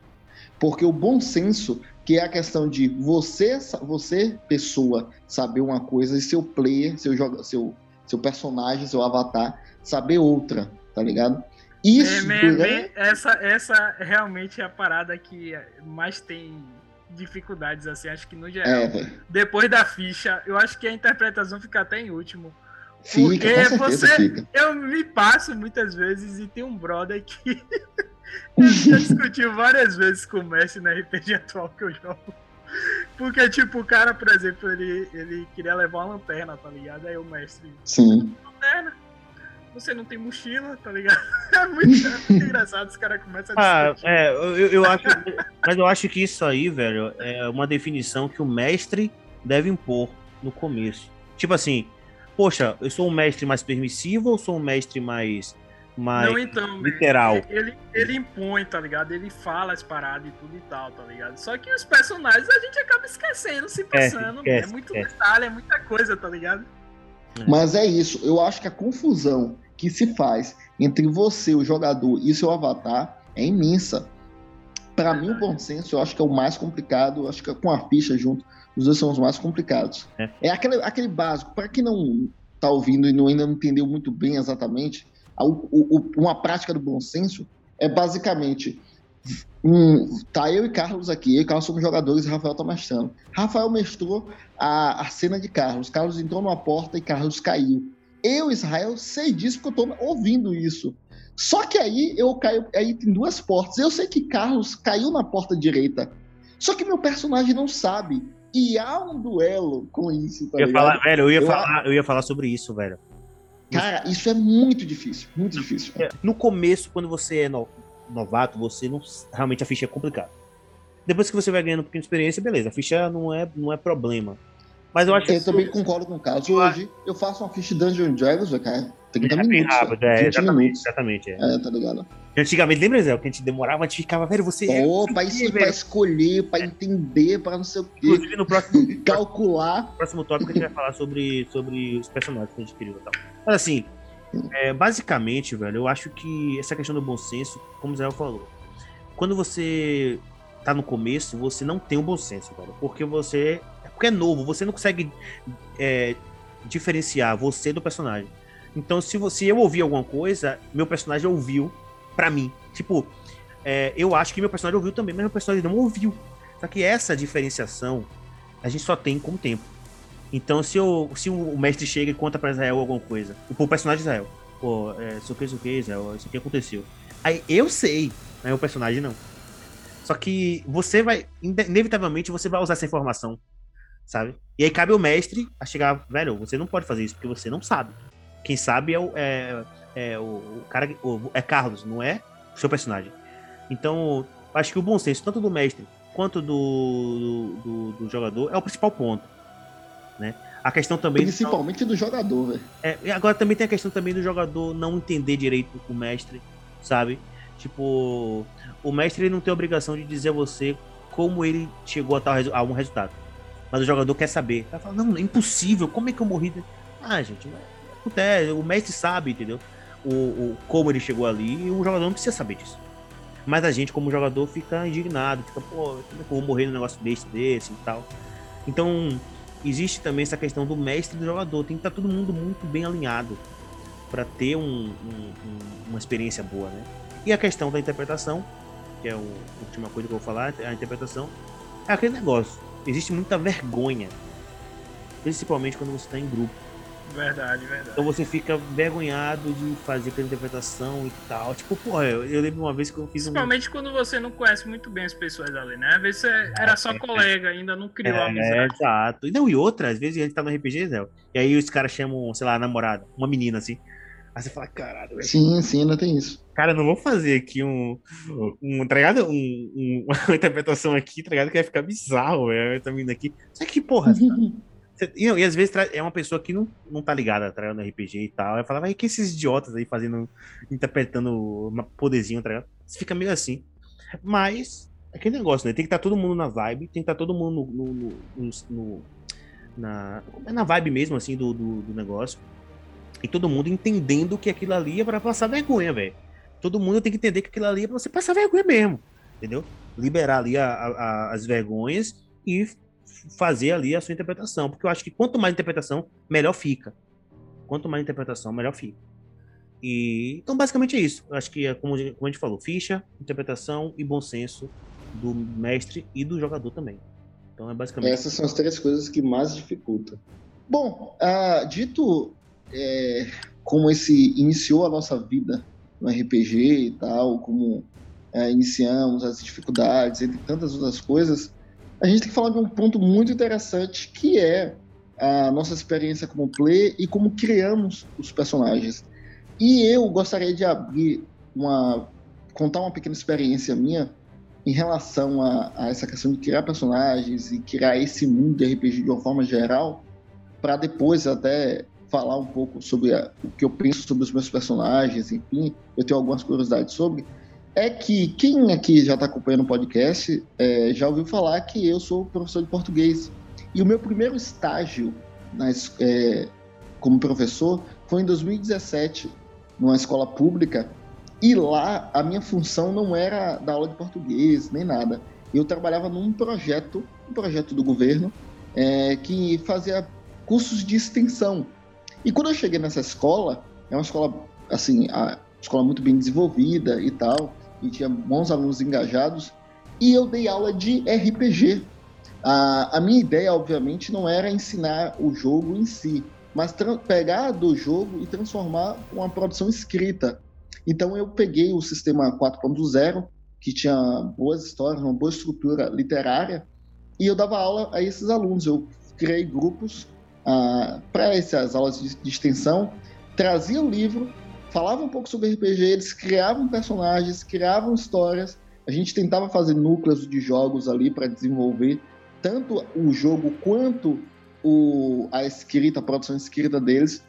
Porque o bom senso, que é a questão de você, você pessoa, saber uma coisa e seu player, seu, joga, seu, seu personagem, seu avatar, saber outra, tá ligado? Isso. É, é, essa, essa realmente é a parada que mais tem dificuldades, assim, acho que no geral. É, Depois da ficha, eu acho que a interpretação fica até em último. Fica, Porque você. Fica. Eu me passo muitas vezes e tem um brother que. eu já discutiu várias vezes com o Messi na RPG atual que eu jogo. Porque, tipo, o cara, por exemplo, ele, ele queria levar uma lanterna, tá ligado? Aí o mestre. Sim. Lanterna. Você não tem mochila, tá ligado? É muito, é muito engraçado, os caras começam a discutir. Ah, é, eu, eu acho. mas eu acho que isso aí, velho, é uma definição que o mestre deve impor no começo. Tipo assim, poxa, eu sou um mestre mais permissivo ou sou um mestre mais mais não, então, literal. Ele, ele impõe, tá ligado? Ele fala as paradas e tudo e tal, tá ligado? Só que os personagens a gente acaba esquecendo, se passando. É, é muito detalhe, é muita coisa, tá ligado? É. Mas é isso, eu acho que a confusão que se faz entre você, o jogador, e seu avatar é imensa. Para mim, o bom senso eu acho que é o mais complicado, acho que é com a ficha junto, os dois são os mais complicados. É, é aquele, aquele básico, para quem não tá ouvindo e não, ainda não entendeu muito bem exatamente, o, o, uma prática do bom senso é basicamente um, tá eu e Carlos aqui, eu e Carlos somos jogadores e Rafael tá mestrando. Rafael mestrou a, a cena de Carlos. Carlos entrou numa porta e Carlos caiu. Eu, Israel, sei disso porque eu tô ouvindo isso. Só que aí eu caio, aí tem duas portas. Eu sei que Carlos caiu na porta direita. Só que meu personagem não sabe. E há um duelo com isso, tá eu ia falar, velho, eu ia, eu, falar, eu ia falar sobre isso, velho. Cara, isso é muito difícil, muito difícil. É, no começo, quando você é no, novato, você não realmente a ficha é complicada. Depois que você vai ganhando um pouquinho de experiência, beleza, a ficha não é, não é problema. Mas eu acho eu que. Eu também concordo com o Carlos. Hoje eu faço uma ficha Dungeon Dragons, cara. 30 é minutos. Rápido, é, exatamente, minutos. exatamente. É. é, tá ligado? Antigamente, lembra, Zé, que a gente demorava, a gente ficava, velho, você. Pô, é pra, isso, pra escolher, pra é. entender, pra não sei o quê. Inclusive, no próximo. calcular. No próximo tópico, a gente vai falar sobre, sobre os personagens que a gente criou e tal. Mas assim, é, basicamente, velho, eu acho que essa questão do bom senso, como o Zé falou, quando você tá no começo, você não tem o um bom senso, velho. Porque você. Porque é novo, você não consegue é, diferenciar você do personagem. Então, se você eu ouvir alguma coisa, meu personagem ouviu para mim. Tipo, é, eu acho que meu personagem ouviu também, mas meu personagem não ouviu. Só que essa diferenciação a gente só tem com o tempo. Então, se, eu, se o mestre chega e conta pra Israel alguma coisa, o personagem Israel, pô, é, isso aqui, isso aqui, Israel, isso aqui aconteceu. Aí eu sei, mas o personagem não. Só que você vai, inevitavelmente, você vai usar essa informação, sabe? E aí cabe o mestre a chegar, velho, você não pode fazer isso porque você não sabe. Quem sabe é o, é, é o, o cara, o, é Carlos, não é o seu personagem. Então, acho que o bom senso, tanto do mestre quanto do, do, do jogador, é o principal ponto né? A questão também. Principalmente do jogador, velho. É, agora também tem a questão também do jogador não entender direito o mestre, sabe? Tipo, o mestre ele não tem obrigação de dizer a você como ele chegou a, tal, a um resultado. Mas o jogador quer saber. Vai falar, não, é impossível, como é que eu morri? Ah, gente, acontece, o mestre sabe, entendeu? O, o, como ele chegou ali e o jogador não precisa saber disso. Mas a gente, como jogador, fica indignado, fica, pô, como é que eu vou morrer num negócio desse, desse e tal. Então, existe também essa questão do mestre e do jogador. Tem que estar todo mundo muito bem alinhado para ter um, um, uma experiência boa, né? E a questão da interpretação, que é a última coisa que eu vou falar, a interpretação, é aquele negócio. Existe muita vergonha, principalmente quando você está em grupo. Verdade, verdade. Então você fica vergonhado de fazer aquela interpretação e tal. Tipo, porra, eu, eu lembro uma vez que eu fiz Principalmente um... quando você não conhece muito bem as pessoas ali, né? Às vezes você era só é, colega, ainda não criou é, amizade. É, exato. E não, e outra, às vezes a gente tá no RPG, Zé. E aí os caras chamam, sei lá, namorada, uma menina assim. Aí você fala, caralho, velho. Sim, sim, ainda tem isso. Cara, não vou fazer aqui um. um tá ligado? Um, um, uma interpretação aqui, tá ligado? Que vai ficar bizarro, velho. Tá vindo aqui. Só que, porra. você- e, e às vezes é uma pessoa que não, não tá ligada, tá ligado? No RPG e tal. Aí fala, vai, que esses idiotas aí fazendo. interpretando um poderzinho, tá ligado? Você fica meio assim. Mas, é aquele negócio, né? Tem que estar todo mundo na vibe, tem que estar todo mundo no. no, no- no- no- na, na vibe mesmo, assim, do, do, do negócio. E todo mundo entendendo que aquilo ali é pra passar vergonha, velho. Todo mundo tem que entender que aquilo ali é pra você passar vergonha mesmo. Entendeu? Liberar ali a- a- as vergonhas e fazer ali a sua interpretação. Porque eu acho que quanto mais interpretação, melhor fica. Quanto mais interpretação, melhor fica. E, então, basicamente é isso. Eu acho que, é como, como a gente falou, ficha, interpretação e bom senso do mestre e do jogador também. Então é basicamente. Essas são as três coisas que mais dificultam. Bom, ah, dito é, como esse iniciou a nossa vida no RPG e tal, como é, iniciamos as dificuldades, entre tantas outras coisas, a gente tem que falar de um ponto muito interessante que é a nossa experiência como play e como criamos os personagens. E eu gostaria de abrir uma contar uma pequena experiência minha em relação a, a essa questão de criar personagens e criar esse mundo de RPG de uma forma geral, para depois até falar um pouco sobre a- o que eu penso sobre os meus personagens, enfim, eu tenho algumas curiosidades sobre, é que quem aqui já está acompanhando o podcast é, já ouviu falar que eu sou professor de português. E o meu primeiro estágio na es- é, como professor foi em 2017, numa escola pública, e lá a minha função não era dar aula de português nem nada. Eu trabalhava num projeto, um projeto do governo, é, que fazia cursos de extensão. E quando eu cheguei nessa escola, é uma escola assim, a escola muito bem desenvolvida e tal, e tinha bons alunos engajados, e eu dei aula de RPG. A, a minha ideia, obviamente, não era ensinar o jogo em si, mas pegar do jogo e transformar uma produção escrita. Então eu peguei o sistema 4.0, que tinha boas histórias, uma boa estrutura literária, e eu dava aula a esses alunos. Eu criei grupos ah, para essas aulas de, de extensão, trazia o livro, falava um pouco sobre RPG, eles criavam personagens, criavam histórias. A gente tentava fazer núcleos de jogos ali para desenvolver tanto o jogo quanto o, a escrita, a produção escrita deles.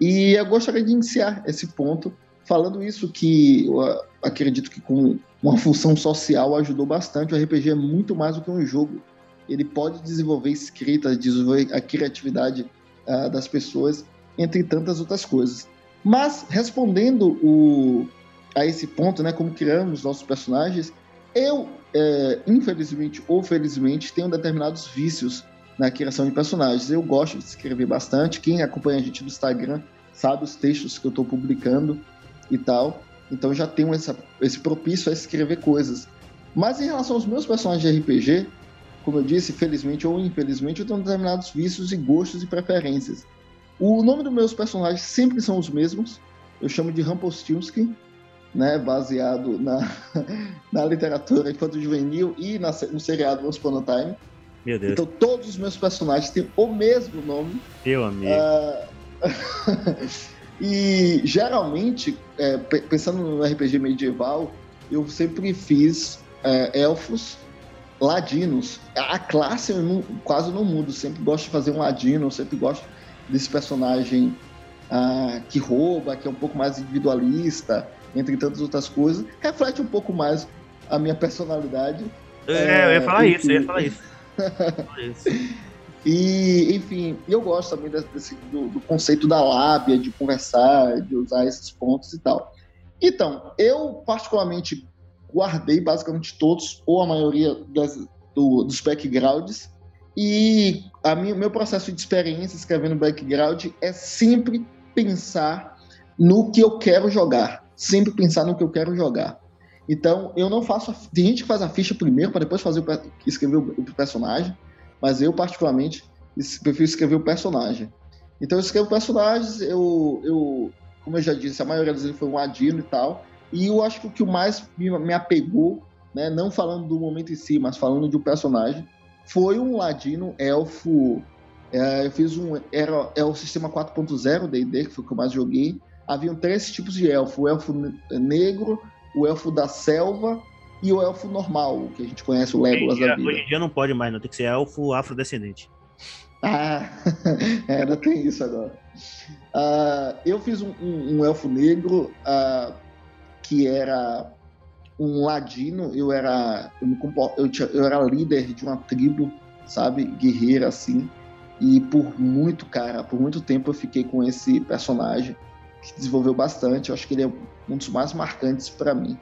E eu gostaria de iniciar esse ponto falando isso que eu acredito que com uma função social ajudou bastante. O RPG é muito mais do que um jogo. Ele pode desenvolver escrita, desenvolver a criatividade ah, das pessoas, entre tantas outras coisas. Mas respondendo o, a esse ponto, né, como criamos nossos personagens, eu, é, infelizmente ou felizmente, tenho determinados vícios na criação de personagens. Eu gosto de escrever bastante. Quem acompanha a gente no Instagram sabe os textos que eu estou publicando e tal. Então já tenho essa, esse propício a escrever coisas. Mas em relação aos meus personagens de RPG, como eu disse, felizmente ou infelizmente, eu tenho determinados vícios e gostos e preferências. O nome dos meus personagens sempre são os mesmos. Eu chamo de Rumpelstiltskin, né, baseado na, na literatura infanto juvenil e na, no seriado Once Upon a Time. Meu Deus, Então todos os meus personagens têm o mesmo nome. meu amigo. Ah, e geralmente, é, pe- pensando no RPG medieval, eu sempre fiz é, elfos, ladinos. A classe eu não- quase não mudo, sempre gosto de fazer um ladino, sempre gosto desse personagem ah, que rouba, que é um pouco mais individualista, entre tantas outras coisas. Reflete um pouco mais a minha personalidade. É, eu ia falar enfim. isso, eu ia falar isso. E, enfim, eu gosto também desse- do, do conceito da lábia, de conversar, de usar esses pontos e tal. Então, eu particularmente guardei basicamente todos, ou a maioria das, do- dos backgrounds, e a minha, meu processo de experiência escrevendo background é sempre pensar no que eu quero jogar. Sempre pensar no que eu quero jogar. Então, eu não faço. A, tem gente que faz a ficha primeiro para depois fazer o, escrever o, o personagem mas eu particularmente prefiro escrever o personagem. Então eu escrevo personagens, eu, eu como eu já disse, a maioria deles foi um ladino e tal, e eu acho que o que o mais me, me apegou, né, não falando do momento em si, mas falando de um personagem, foi um ladino elfo. é, eu fiz um era é o sistema 4.0 D&D que foi o que eu mais joguei. haviam três tipos de elfo: o elfo negro, o elfo da selva e o elfo normal, que a gente conhece, o Legolas hoje, da vida. Hoje em dia não pode mais, não. Tem que ser elfo afrodescendente. Ah, ainda tem isso agora. Uh, eu fiz um, um, um elfo negro uh, que era um ladino. Eu era eu, eu, tinha, eu era líder de uma tribo, sabe, guerreira assim. E por muito, cara, por muito tempo eu fiquei com esse personagem que desenvolveu bastante. Eu acho que ele é um dos mais marcantes para mim.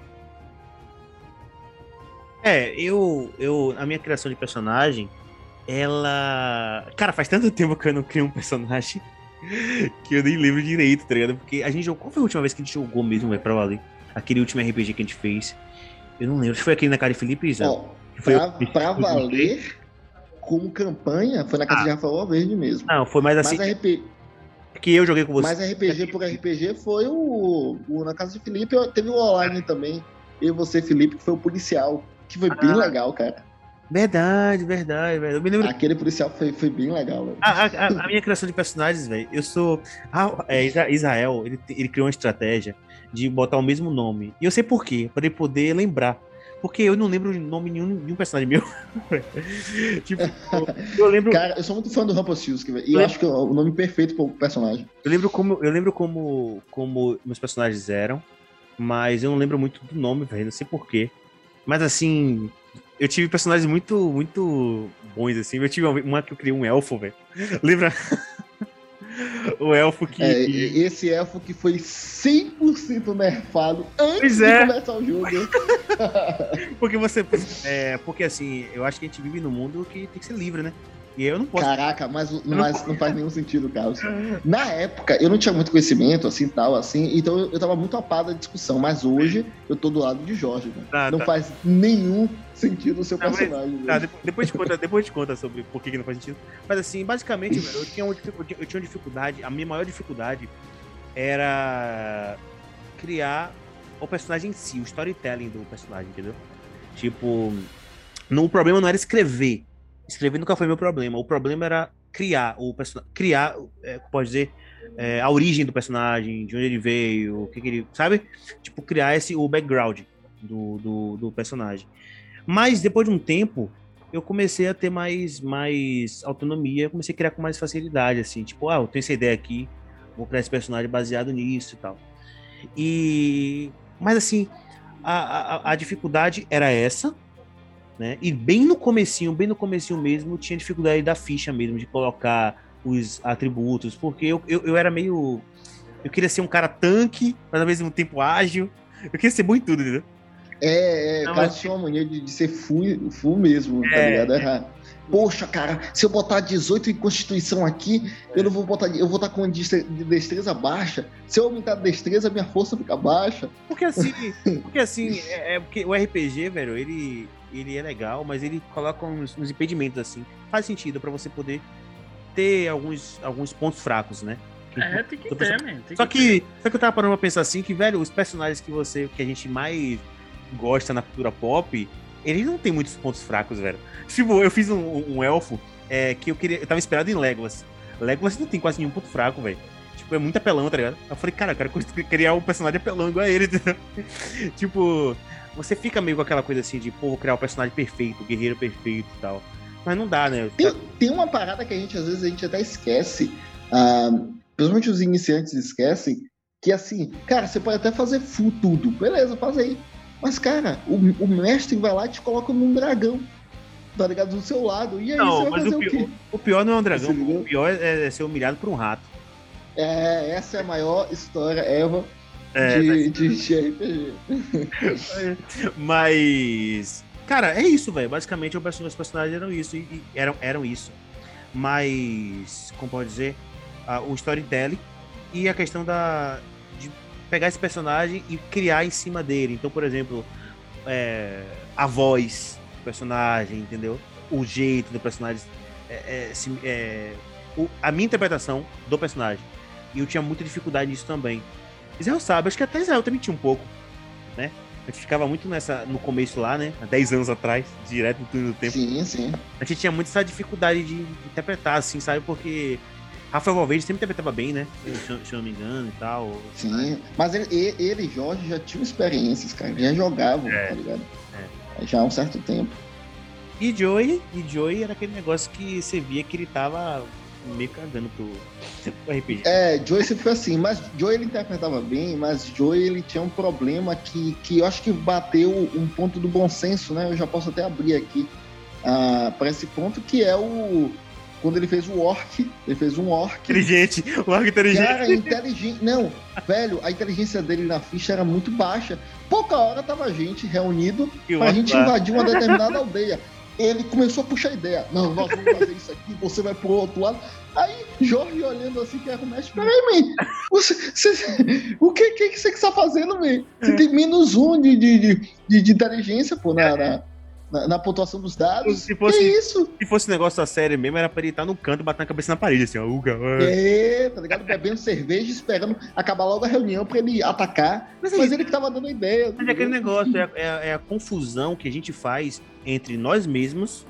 É, eu, eu, a minha criação de personagem, ela. Cara, faz tanto tempo que eu não crio um personagem que eu nem lembro direito, tá ligado? Porque a gente jogou. Qual foi a última vez que a gente jogou mesmo, velho, pra valer? Aquele último RPG que a gente fez. Eu não lembro. Que foi aquele na cara de Felipe Isa. Oh, foi pra, eu, pra valer, como campanha, foi na casa ah. de Rafael Verde mesmo. Não, foi mais assim. Mas RP... Que eu joguei com você. Mas RPG por RPG foi o, o na casa de Felipe. Teve o online também. Eu e você, Felipe, que foi o policial. Que foi ah. bem legal, cara. Verdade, verdade, velho. Lembro... Aquele policial foi, foi bem legal, velho. A, a, a, minha criação de personagens, velho, eu sou. é, Israel, ele, ele criou uma estratégia de botar o mesmo nome. E eu sei por quê, pra ele poder lembrar. Porque eu não lembro o nome nenhum, nenhum personagem meu. tipo, eu lembro. Cara, eu sou muito fã do Rumpelstiltskin, velho. E eu, eu acho que é o nome perfeito pro personagem. Eu lembro como, eu lembro como, como meus personagens eram, mas eu não lembro muito do nome, velho. Não sei porquê. Mas assim, eu tive personagens muito, muito bons, assim. Eu tive uma que eu criei um elfo, velho. Lembra? O elfo que, é, Esse elfo que foi 100% nerfado antes é. de começar o jogo. porque você. É, porque assim, eu acho que a gente vive num mundo que tem que ser livre, né? E eu não posso. Caraca, mas, mas não faz nenhum sentido, Carlos. Na época, eu não tinha muito conhecimento, assim, tal, assim, então eu, eu tava muito apado da discussão, mas hoje eu tô do lado de Jorge, né? ah, não tá. faz nenhum sentido o seu não, personagem. Mas, tá, depois de conta, depois de conta sobre por que, que não faz sentido. Mas assim, basicamente, velho, eu tinha, uma, eu tinha uma dificuldade, a minha maior dificuldade era criar o personagem em si, o storytelling do personagem, entendeu? Tipo, no, o problema não era escrever, Escrever nunca foi meu problema. O problema era criar o personagem, criar, é, pode dizer, é, a origem do personagem, de onde ele veio, o que, que ele, sabe? Tipo, criar esse o background do, do, do, personagem. Mas depois de um tempo, eu comecei a ter mais, mais autonomia, comecei a criar com mais facilidade, assim, tipo, ah, eu tenho essa ideia aqui, vou criar esse personagem baseado nisso e tal. E, mas assim, a, a, a dificuldade era essa, né? E bem no comecinho, bem no comecinho mesmo, tinha dificuldade da ficha mesmo, de colocar os atributos, porque eu, eu, eu era meio... Eu queria ser um cara tanque, mas ao mesmo tempo ágil. Eu queria ser muito tudo, entendeu? É, é, Não, cara tinha uma mania de, de ser full, full mesmo, tá é, tá ligado? Era, Poxa, cara, se eu botar 18 em Constituição aqui, eu não vou botar. Eu vou estar com destreza baixa. Se eu aumentar a destreza, minha força fica baixa. Porque assim, porque assim, é, é porque o RPG, velho, ele, ele é legal, mas ele coloca uns, uns impedimentos assim. Faz sentido para você poder ter alguns, alguns pontos fracos, né? é, tem que ter, man, só que, só que eu tava parando pra pensar assim que, velho, os personagens que você, que a gente mais gosta na cultura pop, eles não tem muitos pontos fracos, velho. Tipo, eu fiz um, um elfo é, que eu queria. Eu tava inspirado em Legolas. Legolas não tem quase nenhum ponto fraco, velho. Tipo, é muito apelão, tá ligado? Eu falei, cara, eu quero criar um personagem apelão igual a ele, tipo, você fica meio com aquela coisa assim de, pô, vou criar um personagem perfeito, o guerreiro perfeito e tal. Mas não dá, né? Tem, tem uma parada que a gente, às vezes, a gente até esquece. Uh, principalmente os iniciantes esquecem. Que assim, cara, você pode até fazer full tudo. Beleza, faz aí. Mas, cara, o, o mestre vai lá e te coloca num dragão. Tá ligado? Do seu lado. E aí não, você vai fazer o, pior, o quê? O pior não é um dragão. O pior é, é ser humilhado por um rato. É, essa é a maior história ever é, de, de, de RPG. Mas. Cara, é isso, velho. Basicamente, os personagens eram isso. E, e, eram, eram isso. Mas. Como pode dizer? Uh, o storytelling e a questão da. Pegar esse personagem e criar em cima dele. Então, por exemplo, é, a voz do personagem, entendeu? O jeito do personagem. É, é, é, o, a minha interpretação do personagem. E eu tinha muita dificuldade nisso também. Israel sabe, acho que até Israel também tinha um pouco, né? A gente ficava muito nessa no começo lá, né? Há 10 anos atrás, direto no túnel do tempo. Sim, sim. A gente tinha muito essa dificuldade de interpretar, assim, sabe? Porque Rafael Valverde sempre interpretava bem, né? Se, se eu não me engano e tal. Sim, mas ele, ele e Jorge já tinham experiências, cara. Já jogavam, é. tá ligado? É. Já há um certo tempo. E Joey, e Joey era aquele negócio que você via que ele tava meio cagando pro, pro RPG. É, Joey sempre foi assim, mas Joey ele interpretava bem, mas Joey ele tinha um problema que, que eu acho que bateu um ponto do bom senso, né? Eu já posso até abrir aqui uh, para esse ponto, que é o. Quando ele fez o Orc, ele fez um Orc. Inteligente, o Orc inteligente. Cara, inteligente. Não, velho, a inteligência dele na ficha era muito baixa. Pouca hora tava a gente reunido e pra gente lá. invadir uma determinada aldeia ele começou a puxar ideia. Não, nós vamos fazer isso aqui, você vai pro outro lado. Aí, Jorge olhando assim, que era o mestre, peraí, man, você, você, o que, que, que você está fazendo, man? Você tem menos um de, de, de, de inteligência, pô, na, na, na, na, pontuação dos dados. Se fosse, que isso? Se fosse negócio da série mesmo, era pra ele estar no canto, batendo a cabeça na parede, assim, ó. Uga, É, tá ligado? Bebendo cerveja, esperando acabar logo a reunião pra ele atacar. Mas, mas ele que tava dando ideia. Mas é aquele negócio, é, é, é, a confusão que a gente faz entre nós mesmos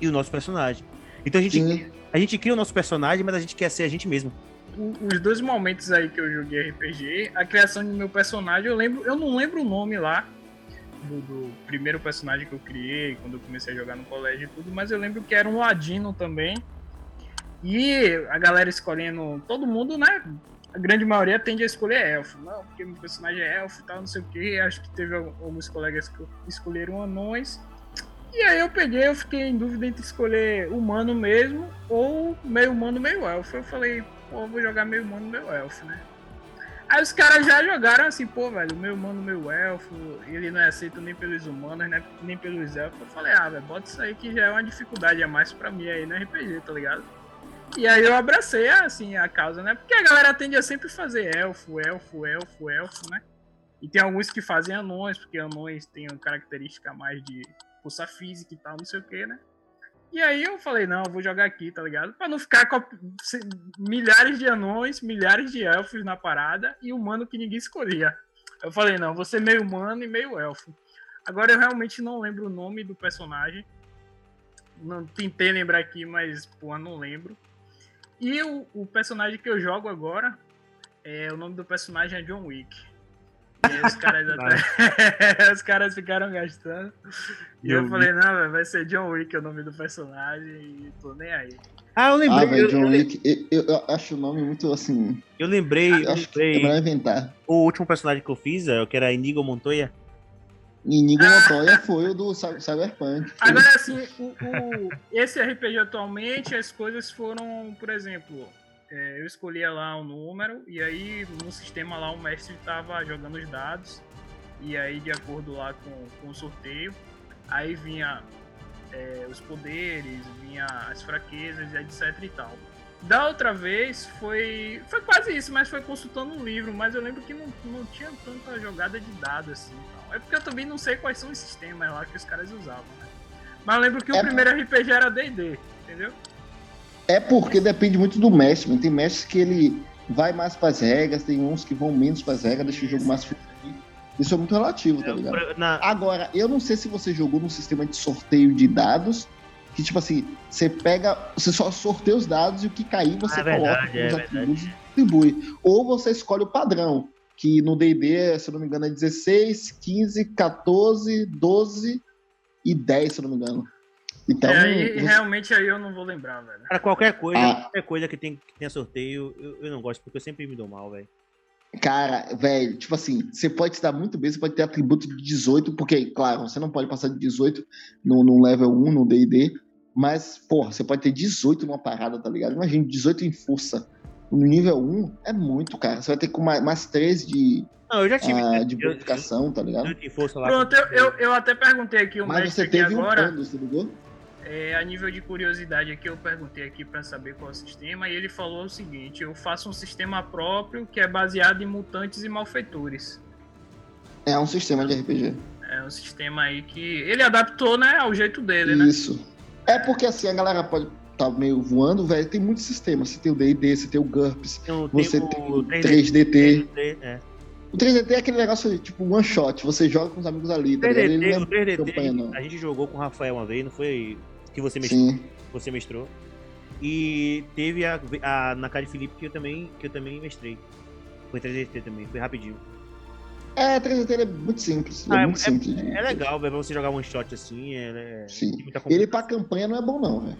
e o nosso personagem. Então a gente, a gente cria o nosso personagem, mas a gente quer ser a gente mesmo os dois momentos aí que eu joguei RPG, a criação do meu personagem, eu lembro, eu não lembro o nome lá, do, do, primeiro personagem que eu criei, quando eu comecei a jogar no colégio e tudo, mas eu lembro que era um ladino também. E a galera escolhendo. Todo mundo, né? A grande maioria tende a escolher elfo. Não, porque meu personagem é elfo e tal, não sei o que. Acho que teve alguns colegas que escolheram anões. E aí eu peguei, eu fiquei em dúvida entre escolher humano mesmo ou meio humano, meio elfo. Eu falei, pô, vou jogar meio humano, meio elfo, né? Aí os caras já jogaram assim, pô, velho, meu mano, meu elfo, ele não é aceito nem pelos humanos, né, nem pelos elfos. Eu falei, ah, velho, bota isso aí que já é uma dificuldade a mais pra mim aí no RPG, tá ligado? E aí eu abracei, assim, a causa, né? Porque a galera tende a sempre fazer elfo, elfo, elfo, elfo, né? E tem alguns que fazem anões, porque anões têm uma característica mais de força física e tal, não sei o que, né? E aí eu falei, não, eu vou jogar aqui, tá ligado? Pra não ficar com milhares de anões, milhares de elfos na parada e humano que ninguém escolhia. Eu falei, não, vou ser meio humano e meio elfo. Agora eu realmente não lembro o nome do personagem. Não tentei lembrar aqui, mas, pô, não lembro. E o, o personagem que eu jogo agora, é, o nome do personagem é John Wick. E os caras, até... os caras ficaram gastando. E eu, eu falei, não, vai ser John Wick é o nome do personagem e tô nem aí. Ah, eu lembrei. Ah, véio, John eu, Wick, eu, eu, eu, acho o nome muito assim. Eu lembrei. eu acho lembrei. Que é inventar. O último personagem que eu fiz, é, que era Inigo Montoya. Inigo ah. Montoya foi o do Cyberpunk. Agora, assim, o, o, esse RPG atualmente, as coisas foram, por exemplo, é, eu escolhia lá um número e aí no sistema lá o mestre estava jogando os dados e aí de acordo lá com, com o sorteio, aí vinha é, os poderes, vinha as fraquezas, etc e tal. Da outra vez foi foi quase isso, mas foi consultando um livro, mas eu lembro que não, não tinha tanta jogada de dados assim. Não. É porque eu também não sei quais são os sistemas lá que os caras usavam, né? Mas eu lembro que é... o primeiro RPG era D&D, entendeu? É porque depende muito do mestre. Tem mestres que ele vai mais para as regras, tem uns que vão menos para as regras, deixa o jogo mais Isso é muito relativo, tá ligado? Na... Agora, eu não sei se você jogou num sistema de sorteio de dados, que tipo assim, você pega, você só sorteia os dados e o que cair você é coloca verdade, é os atributos e distribui. Ou você escolhe o padrão, que no D&D, se eu não me engano, é 16, 15, 14, 12 e 10, se eu não me engano. Então, é, realmente aí eu não vou lembrar, velho. Cara, qualquer coisa, ah. qualquer coisa que, tem, que tenha sorteio, eu, eu não gosto, porque eu sempre me dou mal, velho. Cara, velho, tipo assim, você pode estar muito bem, você pode ter atributo de 18, porque, claro, você não pode passar de 18 no, no level 1, no DD, mas, porra, você pode ter 18 numa parada, tá ligado? Imagina, 18 em força. No nível 1 é muito, cara. Você vai ter com mais, mais 3 de, não, eu já tive. Ah, de bonificação, tá ligado? Pronto, eu, eu, eu, até perguntei aqui o Mas você teve agora. Um você ligou? É, a nível de curiosidade aqui, eu perguntei aqui para saber qual é o sistema e ele falou o seguinte: eu faço um sistema próprio que é baseado em mutantes e malfeitores. É um sistema de RPG. É um sistema aí que ele adaptou, né, ao jeito dele, né? Isso. É porque assim, a galera pode tá meio voando, velho, tem muitos sistemas. Você tem o D&D, você tem o GURPS, tem você tem o 3DT. 3DT é. O 3DT é aquele negócio, tipo, one shot, você joga com os amigos ali, tá 3DT, o 3DT, campanha, a gente jogou com o Rafael uma vez, não foi que você mestrou. Sim. Você mestrou. E teve a, a na cara de Felipe que eu também, que eu também mestrei. Foi 3DT também, foi rapidinho. É, 3DT é muito simples. Ah, é, muito é, simples. É, é legal, velho, você jogar um shot assim. É, Sim. Ele pra campanha não é bom, não, velho.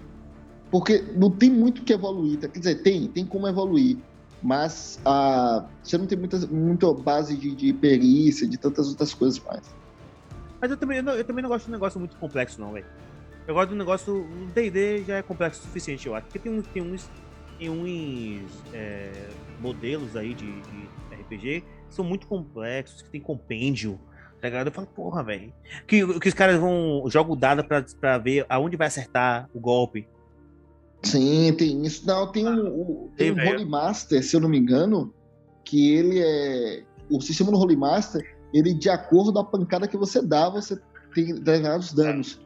Porque não tem muito que evoluir. Tá? Quer dizer, tem, tem como evoluir. Mas ah, você não tem muita, muita base de, de perícia, de tantas outras coisas mais. Mas eu também, eu, eu também não gosto de um negócio muito complexo, não, velho. Eu gosto do negócio. O DD já é complexo o suficiente, eu acho. Porque tem uns, tem uns, tem uns é, modelos aí de, de, RPG que são muito complexos, que tem compêndio. Tá ligado? Eu falo, porra, velho. Que, que os caras vão. jogam o dado pra, pra ver aonde vai acertar o golpe. Sim, tem isso. Não, tem um, um, tem um Holy Master, se eu não me engano, que ele é. O sistema do Holy Master, ele, de acordo com a pancada que você dá, você tem determinados danos.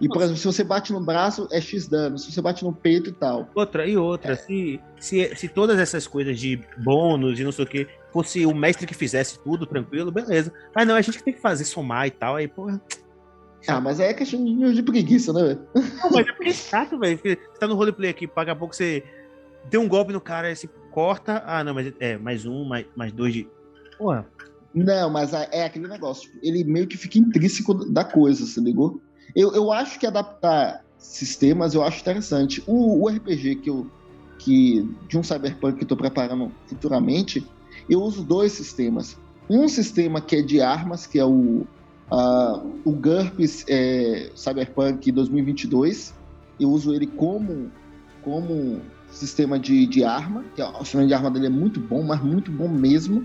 E, por exemplo, se você bate no braço, é X dano. Se você bate no peito e tal. Outra, e outra, é. se, se, se todas essas coisas de bônus e não sei o que, fosse o mestre que fizesse tudo tranquilo, beleza. Mas não, a gente que tem que fazer somar e tal, aí, porra. Ah, mas aí é questão de preguiça, né, velho? Não, mas é porque é chato, velho. Você tá no roleplay aqui, paga a pouco você deu um golpe no cara, aí você corta. Ah, não, mas é mais um, mais, mais dois de. Porra. Não, mas é aquele negócio. Tipo, ele meio que fica intrínseco da coisa, você ligou? Eu, eu acho que adaptar sistemas eu acho interessante. O, o RPG que eu que de um cyberpunk que estou preparando futuramente, eu uso dois sistemas. Um sistema que é de armas, que é o uh, o GURPS é, Cyberpunk 2022. Eu uso ele como como sistema de, de arma. Que, o sistema de arma dele é muito bom, mas muito bom mesmo.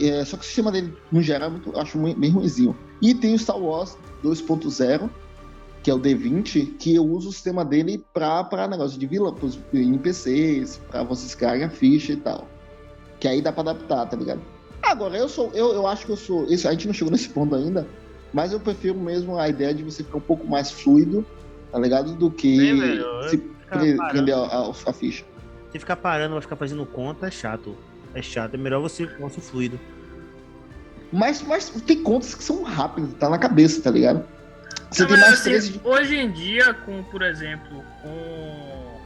É, só que o sistema dele, no geral, é muito, eu acho bem ruimzinho. E tem o Star Wars 2.0, que é o D20, que eu uso o sistema dele para negócio de vila, pros NPCs, para vocês criarem a ficha e tal. Que aí dá para adaptar, tá ligado? Agora, eu sou, eu, eu acho que eu sou. Isso, a gente não chegou nesse ponto ainda, mas eu prefiro mesmo a ideia de você ficar um pouco mais fluido, tá ligado? Do que é, se prender a, a, a, ficha. Se ficar parando, vai ficar fazendo conta, é chato. É chato, é melhor você ser fluido. Mas, mas tem contas que são rápidas, tá na cabeça, tá ligado? Você não, tem mais assim, 13 de... Hoje em dia, com, por exemplo, com.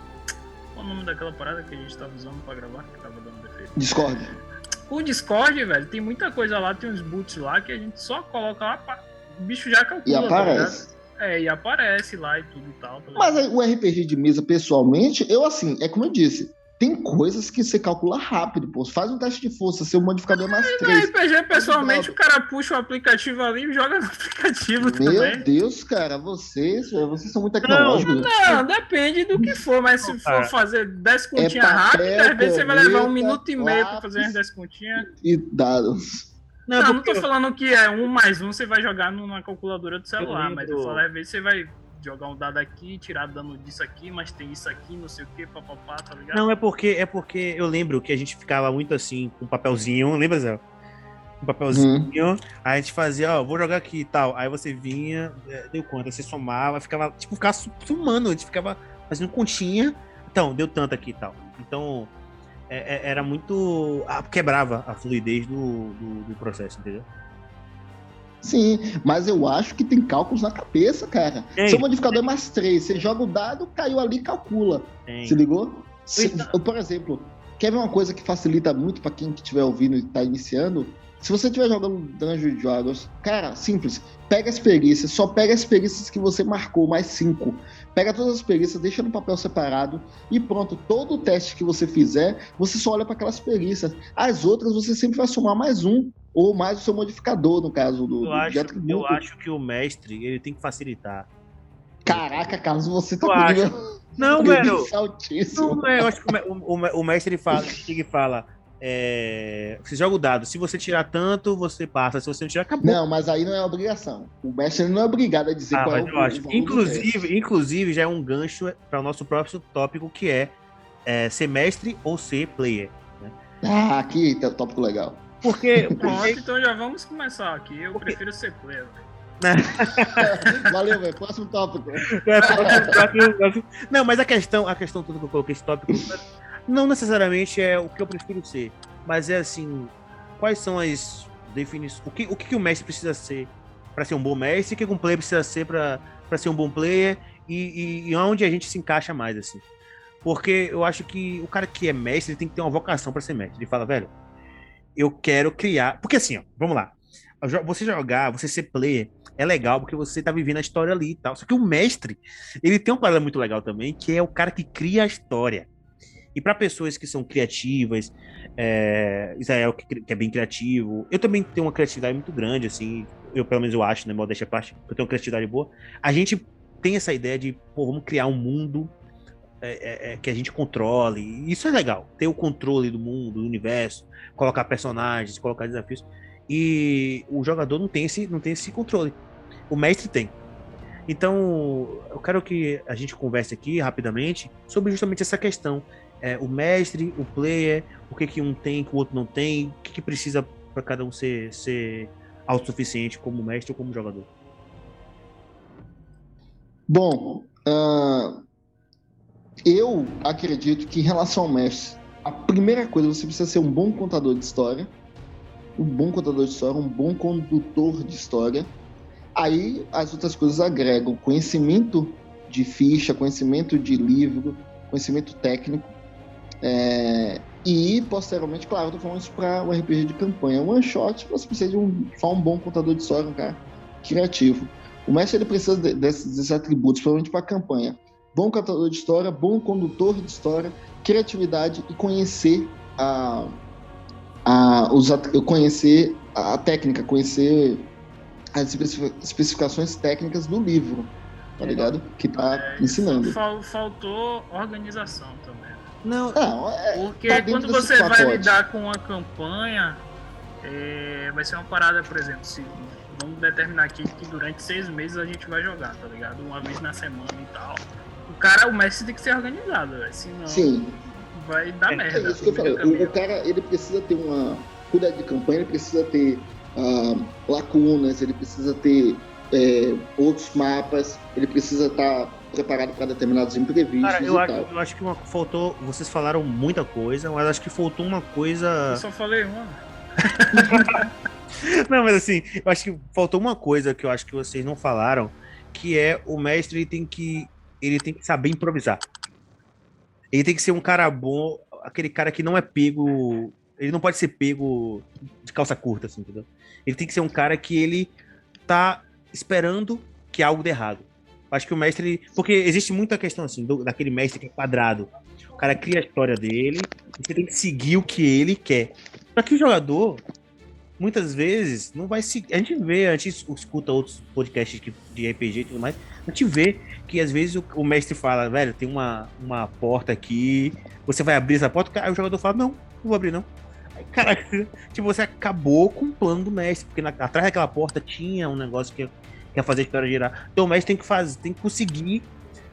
Qual o nome daquela parada que a gente tava usando pra gravar, que tava dando defeito? Discord. O Discord, velho, tem muita coisa lá, tem uns boots lá que a gente só coloca lá, o bicho já calcula. E tá aparece. Tá é, e aparece lá e tudo e tal. Tá Mas o RPG de mesa, pessoalmente, eu assim, é como eu disse, tem coisas que você calcula rápido, pô. Faz um teste de força, seu modificador é mais 3. No RPG, pessoalmente, o cara puxa o aplicativo ali e joga no aplicativo Meu também. Meu Deus, cara, vocês, vocês são muito tecnológicos. Não, não, depende do que for, mas se for fazer 10 continhas é rápidas, às vezes você vai levar um minuto e meio pra fazer as 10 continhas. E dados. Não, não, não tô falando que é um mais um, você vai jogar numa calculadora do celular, mas eu falo, às vezes você vai jogar um dado aqui, tirar dano disso aqui, mas tem isso aqui, não sei o que, papapá, tá ligado? Não, é porque, é porque eu lembro que a gente ficava muito assim, com papelzinho, lembra, Zé? Um papelzinho, uhum. aí a gente fazia, ó, vou jogar aqui e tal. Aí você vinha, é, deu conta, você somava, ficava, tipo, ficava sumando, a gente ficava fazendo continha. Então, deu tanto aqui e tal. Então, é, é, era muito. quebrava a fluidez do, do, do processo, entendeu? Sim, mas eu acho que tem cálculos na cabeça, cara. Tem. Seu modificador é mais 3. Você joga o dado, caiu ali calcula. Se ligou? Se, por exemplo, quer ver uma coisa que facilita muito para quem estiver ouvindo e tá iniciando? Se você estiver jogando Dungeon Dragons, cara, simples. Pega as perícias, só pega as perícias que você marcou, mais 5. Pega todas as perícias, deixa no papel separado e pronto. Todo o teste que você fizer, você só olha para aquelas perícias. As outras você sempre vai somar mais um ou mais o seu modificador, no caso do, eu do acho, Eu acho que o mestre ele tem que facilitar. Caraca, Carlos, você tá nível... Não, velho. Não, é, eu acho que o, o, o mestre fala, chega e fala. É, você joga o dado. Se você tirar tanto, você passa. Se você não tirar, acabou. Não, mas aí não é obrigação. O mestre não é obrigado a dizer ah, qual é o, eu acho. Inclusive, inclusive, já é um gancho para o nosso próximo tópico, que é, é ser mestre ou ser player. Né? Ah, aqui tem um tópico legal. Porque. Pronto, então já vamos começar aqui. Eu porque... prefiro ser player. Valeu, velho. Próximo tópico. Não, mas a questão, a questão toda que eu coloquei esse tópico não necessariamente é o que eu prefiro ser, mas é assim, quais são as definições, o que o, que o mestre precisa ser para ser um bom mestre, o que um player precisa ser para ser um bom player e, e, e onde a gente se encaixa mais assim. Porque eu acho que o cara que é mestre ele tem que ter uma vocação para ser mestre. Ele fala, velho, eu quero criar. Porque assim, ó, vamos lá. Você jogar, você ser player, é legal porque você tá vivendo a história ali e tal. Só que o mestre, ele tem uma parada muito legal também, que é o cara que cria a história. E para pessoas que são criativas, é, Israel que, que, é bem criativo, eu também tenho uma criatividade muito grande, assim, eu pelo menos eu acho, né, modéstia parte, eu tenho uma criatividade boa. A gente tem essa ideia de, pô, vamos criar um mundo é, é, é, que a gente controle. Isso é legal, ter o controle do mundo, do universo, colocar personagens, colocar desafios. E o jogador não tem esse, não tem esse controle. O mestre tem. Então, eu quero que a gente converse aqui rapidamente sobre justamente essa questão. É, o mestre, o player, o que, que um tem que o outro não tem, o que, que precisa para cada um ser, ser autossuficiente como mestre ou como jogador. Bom, uh, eu acredito que em relação ao mestre, a primeira coisa você precisa ser um bom contador de história, um bom contador de história, um bom condutor de história. Aí as outras coisas agregam conhecimento de ficha, conhecimento de livro, conhecimento técnico. É... E posteriormente, claro, eu tô falando isso para um RPG de campanha. One shot, você precisa de um, só um bom contador de história, um cara criativo. O mestre ele precisa de, desses, desses atributos, provavelmente para campanha bom contador de história, bom condutor de história, criatividade e conhecer a, a os, conhecer a técnica, conhecer as especificações técnicas do livro, tá ligado? Que tá é, ensinando. Faltou organização também. Não, não é, porque tá quando você pacote. vai lidar com uma campanha, é, vai ser uma parada, por exemplo, se vamos determinar aqui que durante seis meses a gente vai jogar, tá ligado? Uma vez na semana e tal cara, o mestre tem que ser organizado, véio, senão Sim. vai dar é, merda. É isso que eu falei. O, o, cara, ele precisa ter uma. Cuidar de campanha, ele precisa ter uh, lacunas, ele precisa ter é, outros mapas, ele precisa estar tá preparado para determinados imprevistos. Cara, eu, acho, eu acho que uma, faltou. Vocês falaram muita coisa, mas acho que faltou uma coisa. Eu só falei uma. não, mas assim, eu acho que faltou uma coisa que eu acho que vocês não falaram, que é o mestre tem que ele tem que saber improvisar. Ele tem que ser um cara bom, aquele cara que não é pego. Ele não pode ser pego de calça curta, assim, entendeu? Ele tem que ser um cara que ele tá esperando que algo dê errado. Acho que o mestre. Porque existe muita questão assim, do, daquele mestre que é quadrado. O cara cria a história dele, você tem que seguir o que ele quer. Só que o jogador, muitas vezes, não vai se. A gente vê, a gente escuta outros podcasts de RPG e tudo mais, a gente vê que às vezes o, o, mestre fala, velho, tem uma, uma porta aqui, você vai abrir essa porta, aí o jogador fala, não, não vou abrir não. Aí, caraca, tipo, você acabou com o plano do mestre, porque na, atrás daquela porta tinha um negócio que, que ia fazer a história girar. Então o mestre tem que fazer, tem que conseguir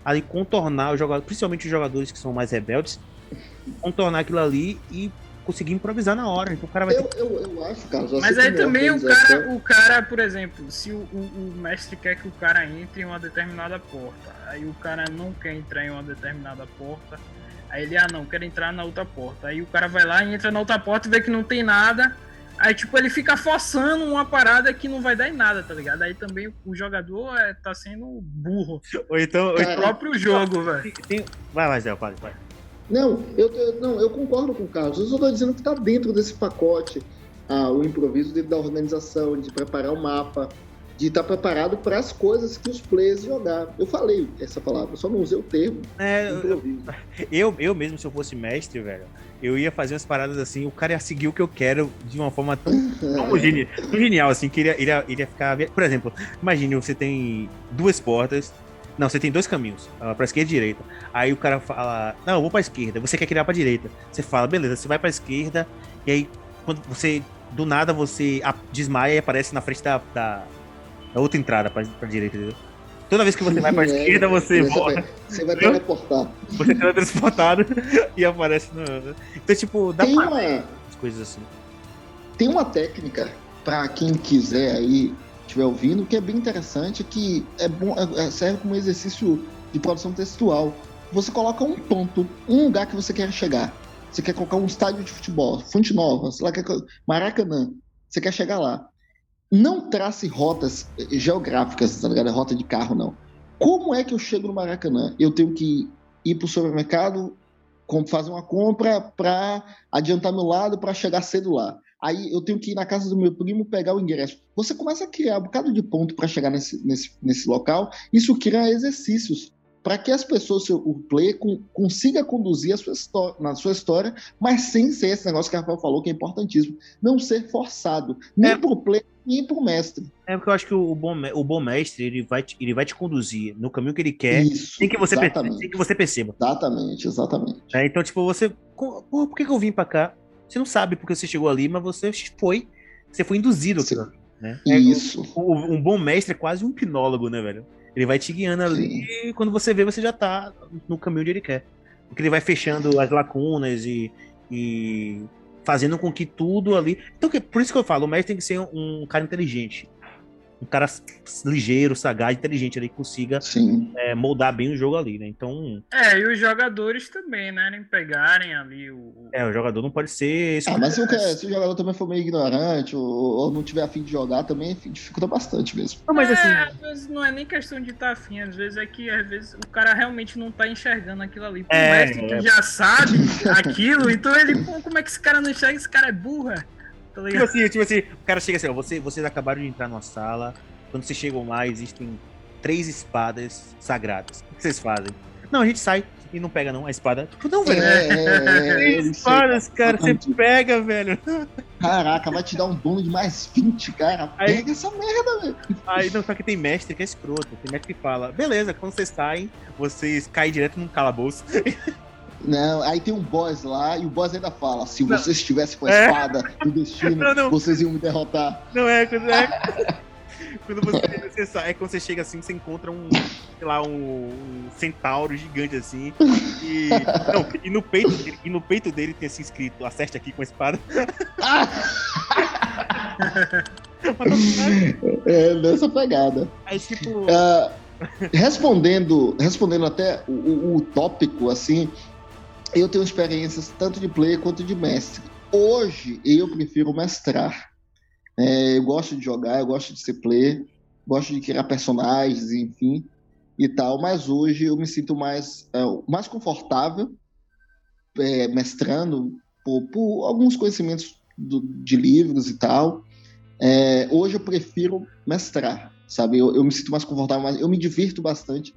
ali contornar os jogadores, principalmente os jogadores que são mais rebeldes, contornar aquilo ali e conseguir improvisar na hora. Então o cara vai eu, ter... eu, eu acho, cara. Mas aí também o cara, o cara, por exemplo, se o, o, o, mestre quer que o cara entre em uma determinada porta, aí o cara não quer entrar em uma determinada porta, aí ele, ah não, quer entrar na outra porta. Aí o cara vai lá e entra na outra porta e vê que não tem nada. Aí, tipo, ele fica forçando uma parada que não vai dar em nada, tá ligado? Aí também o jogador é, tá sendo burro. Ou então. O próprio jogo, velho. Vai, vai, Zé, pode, vai. Não, eu, não, eu concordo com o Carlos. Eu só estou dizendo que está dentro desse pacote ah, o improviso de, da organização, de preparar o mapa, de estar tá preparado para as coisas que os players jogar. Eu falei essa palavra, só não usei o termo. É, improviso. Eu, eu mesmo, se eu fosse mestre, velho, eu ia fazer umas paradas assim, o cara ia seguir o que eu quero de uma forma tão, tão, genial, tão genial, assim, que ele ia, ele ia ficar. Por exemplo, imagine você tem duas portas não, você tem dois caminhos, uh, pra esquerda e direita. Aí o cara fala, não, eu vou pra esquerda, você quer criar pra direita. Você fala, beleza, você vai pra esquerda, e aí quando você, do nada, você desmaia e aparece na frente da, da, da outra entrada pra, pra direita, entendeu? Toda vez que você vai pra é, esquerda, você, volta. Vai, você vai teleportar. Você tá transportado e aparece no. Então, tipo, dá tem pra uma... coisas assim. Tem uma técnica pra quem quiser aí estiver ouvindo, que é bem interessante, que é bom, é, é, serve como exercício de produção textual. Você coloca um ponto, um lugar que você quer chegar. Você quer colocar um estádio de futebol, Fonte Nova, sei lá, Maracanã. Você quer chegar lá. Não trace rotas geográficas, tá ligado? Rota de carro, não. Como é que eu chego no Maracanã? Eu tenho que ir pro supermercado, fazer uma compra para adiantar meu lado para chegar cedo lá. Aí eu tenho que ir na casa do meu primo pegar o ingresso. Você começa a criar um bocado de ponto para chegar nesse, nesse, nesse local. Isso cria exercícios para que as pessoas, o player, consiga conduzir a sua história, na sua história, mas sem ser esse negócio que o Rafael falou, que é importantíssimo. Não ser forçado, nem é. para o player, nem para o mestre. É porque eu acho que o bom, o bom mestre ele vai, te, ele vai te conduzir no caminho que ele quer, Isso, sem, que você perceba, sem que você perceba. Exatamente, exatamente. É, então, tipo, você. Por, por que, que eu vim para cá? Você não sabe porque você chegou ali, mas você foi. Você foi induzido aquilo, né? Isso. O, um bom mestre é quase um hipnólogo, né, velho? Ele vai te guiando ali Sim. e quando você vê, você já tá no caminho onde ele quer. Porque ele vai fechando as lacunas e, e fazendo com que tudo ali. Então, por isso que eu falo, o mestre tem que ser um cara inteligente um cara ligeiro, sagaz, inteligente ali que consiga é, moldar bem o jogo ali, né? Então. É, e os jogadores também, né? Nem pegarem ali o. É, o jogador não pode ser. Ah, mas se o, se o, jogador também for meio ignorante ou, ou, não tiver afim de jogar, também dificulta bastante mesmo. Não, mas assim. É, às vezes não é nem questão de estar tá afim, às vezes é que às vezes o cara realmente não tá enxergando aquilo ali. Por é, mestre que é. já sabe aquilo, então ele, pô, como é que esse cara não enxerga? Esse cara é burra. Tá tipo assim, tipo assim, o cara chega assim, ó, você, vocês acabaram de entrar numa sala, quando vocês chegam lá, existem três espadas sagradas. O que vocês fazem? Não, a gente sai e não pega não a espada. Tipo, não, velho. É, é, é três espadas, cara, você pega, velho. Caraca, vai te dar um bônus de mais 20, cara. Aí, pega essa merda, velho. Aí não, só que tem mestre que é escroto. Tem mestre que fala, beleza, quando vocês saem, vocês caem direto num calabouço. Não, aí tem um boss lá e o boss ainda fala: se não. vocês estivessem com a é. espada do destino, não, não. vocês iam me derrotar. Não é, quando é. quando você, você é quando você chega assim, você encontra um, sei lá, um, um centauro gigante assim. E, não, e, no peito, e no peito dele tem assim escrito: acerte aqui com a espada. é, nessa pegada. Aí, tipo. Uh, respondendo, respondendo até o, o, o tópico, assim, eu tenho experiências tanto de player quanto de mestre. Hoje eu prefiro mestrar. É, eu gosto de jogar, eu gosto de ser player, gosto de criar personagens, enfim, e tal. Mas hoje eu me sinto mais, é, mais confortável é, mestrando por, por, alguns conhecimentos do, de livros e tal. É, hoje eu prefiro mestrar, sabe? Eu, eu me sinto mais confortável, mas eu me divirto bastante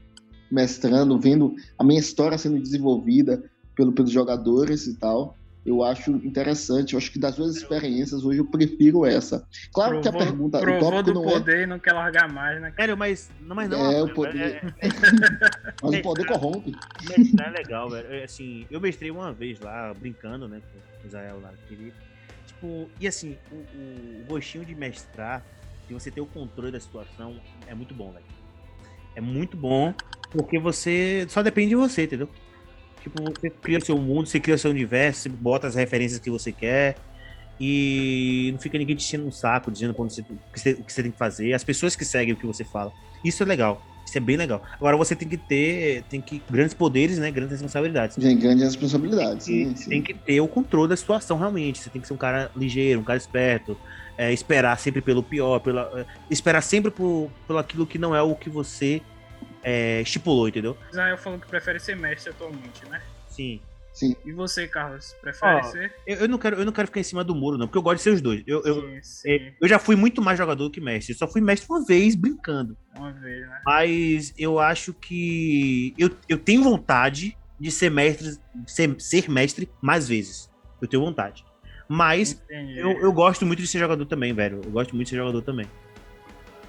mestrando, vendo a minha história sendo desenvolvida, pelo, pelos jogadores e tal. Eu acho interessante, eu acho que das duas experiências hoje eu prefiro essa. Claro provou, que a pergunta. Provou o tópico do não é poder é... e não quer largar mais, né? Sério, mas não, mas não. É, o poder. É, é... mas o poder corrompe. Mestrar é legal, velho. É, assim, eu mestrei uma vez lá, brincando, né, com o Israel lá. Queria... Tipo, e assim, o, o, o gostinho de mestrar, de você ter o controle da situação, é muito bom, velho. É muito bom, porque você. Só depende de você, entendeu? Tipo, você cria seu mundo, você cria seu universo, você bota as referências que você quer. E não fica ninguém te enchendo um saco, dizendo você, o, que você, o que você tem que fazer. As pessoas que seguem o que você fala. Isso é legal. Isso é bem legal. Agora você tem que ter tem que, grandes poderes, né? Grandes responsabilidades. Tem grandes responsabilidades. Tem, sim, sim. tem que ter o controle da situação, realmente. Você tem que ser um cara ligeiro, um cara esperto. É, esperar sempre pelo pior, pela, é, esperar sempre por, pelo aquilo que não é o que você é, estipulou, entendeu? Israel falou que prefere ser mestre atualmente, né? Sim. Sim. E você, Carlos, prefere ser? Eu, eu, não quero, eu não quero ficar em cima do muro, não, porque eu gosto de ser os dois. Eu, eu, sim, sim. É, eu já fui muito mais jogador do que mestre. Eu só fui mestre uma vez, brincando. Uma vez, né? Mas eu acho que. Eu, eu tenho vontade de ser mestre, ser, ser mestre mais vezes. Eu tenho vontade. Mas eu, eu gosto muito de ser jogador também, velho. Eu gosto muito de ser jogador também.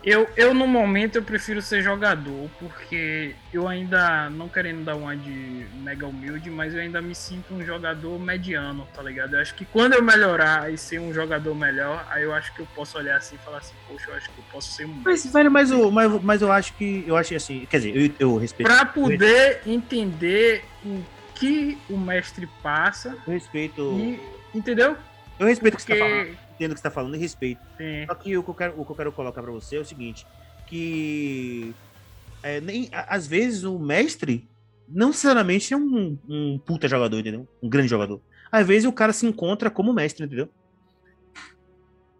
Eu, eu, no momento, eu prefiro ser jogador, porque eu ainda, não querendo dar uma de mega humilde, mas eu ainda me sinto um jogador mediano, tá ligado? Eu acho que quando eu melhorar e ser um jogador melhor, aí eu acho que eu posso olhar assim e falar assim, poxa, eu acho que eu posso ser um. Mas, velho, mas, eu, mas, mas eu acho que. Eu acho assim. Quer dizer, eu, eu respeito. Pra poder entender o que o mestre passa. Eu respeito. E, entendeu? Eu respeito o que você tá falando entendo o que você tá falando e respeito. Sim. Só que o que eu quero, o que eu quero colocar para você é o seguinte, que é, nem, às vezes o mestre não necessariamente é um, um puta jogador, entendeu? Um grande jogador. Às vezes o cara se encontra como mestre, entendeu?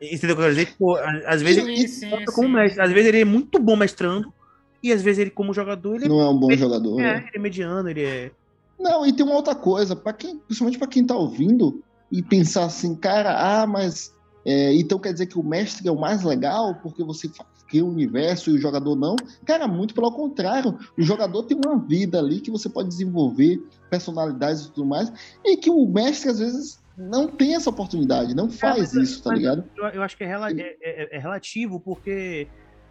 Entendeu o que eu quero dizer? Tipo, às vezes sim, ele se encontra como mestre. Às vezes ele é muito bom mestrando, e às vezes ele, como jogador, ele não é um bom jogador. É, né? ele é mediano, ele é. Não, e tem uma outra coisa, para quem, principalmente para quem tá ouvindo e pensar assim, cara, ah, mas é, então quer dizer que o mestre é o mais legal porque você cria o universo e o jogador não? Cara, muito pelo contrário. O jogador tem uma vida ali que você pode desenvolver personalidades e tudo mais, e que o mestre às vezes não tem essa oportunidade, não faz é, isso, tá ligado? Eu, acho que é, rela é, é, é relativo, porque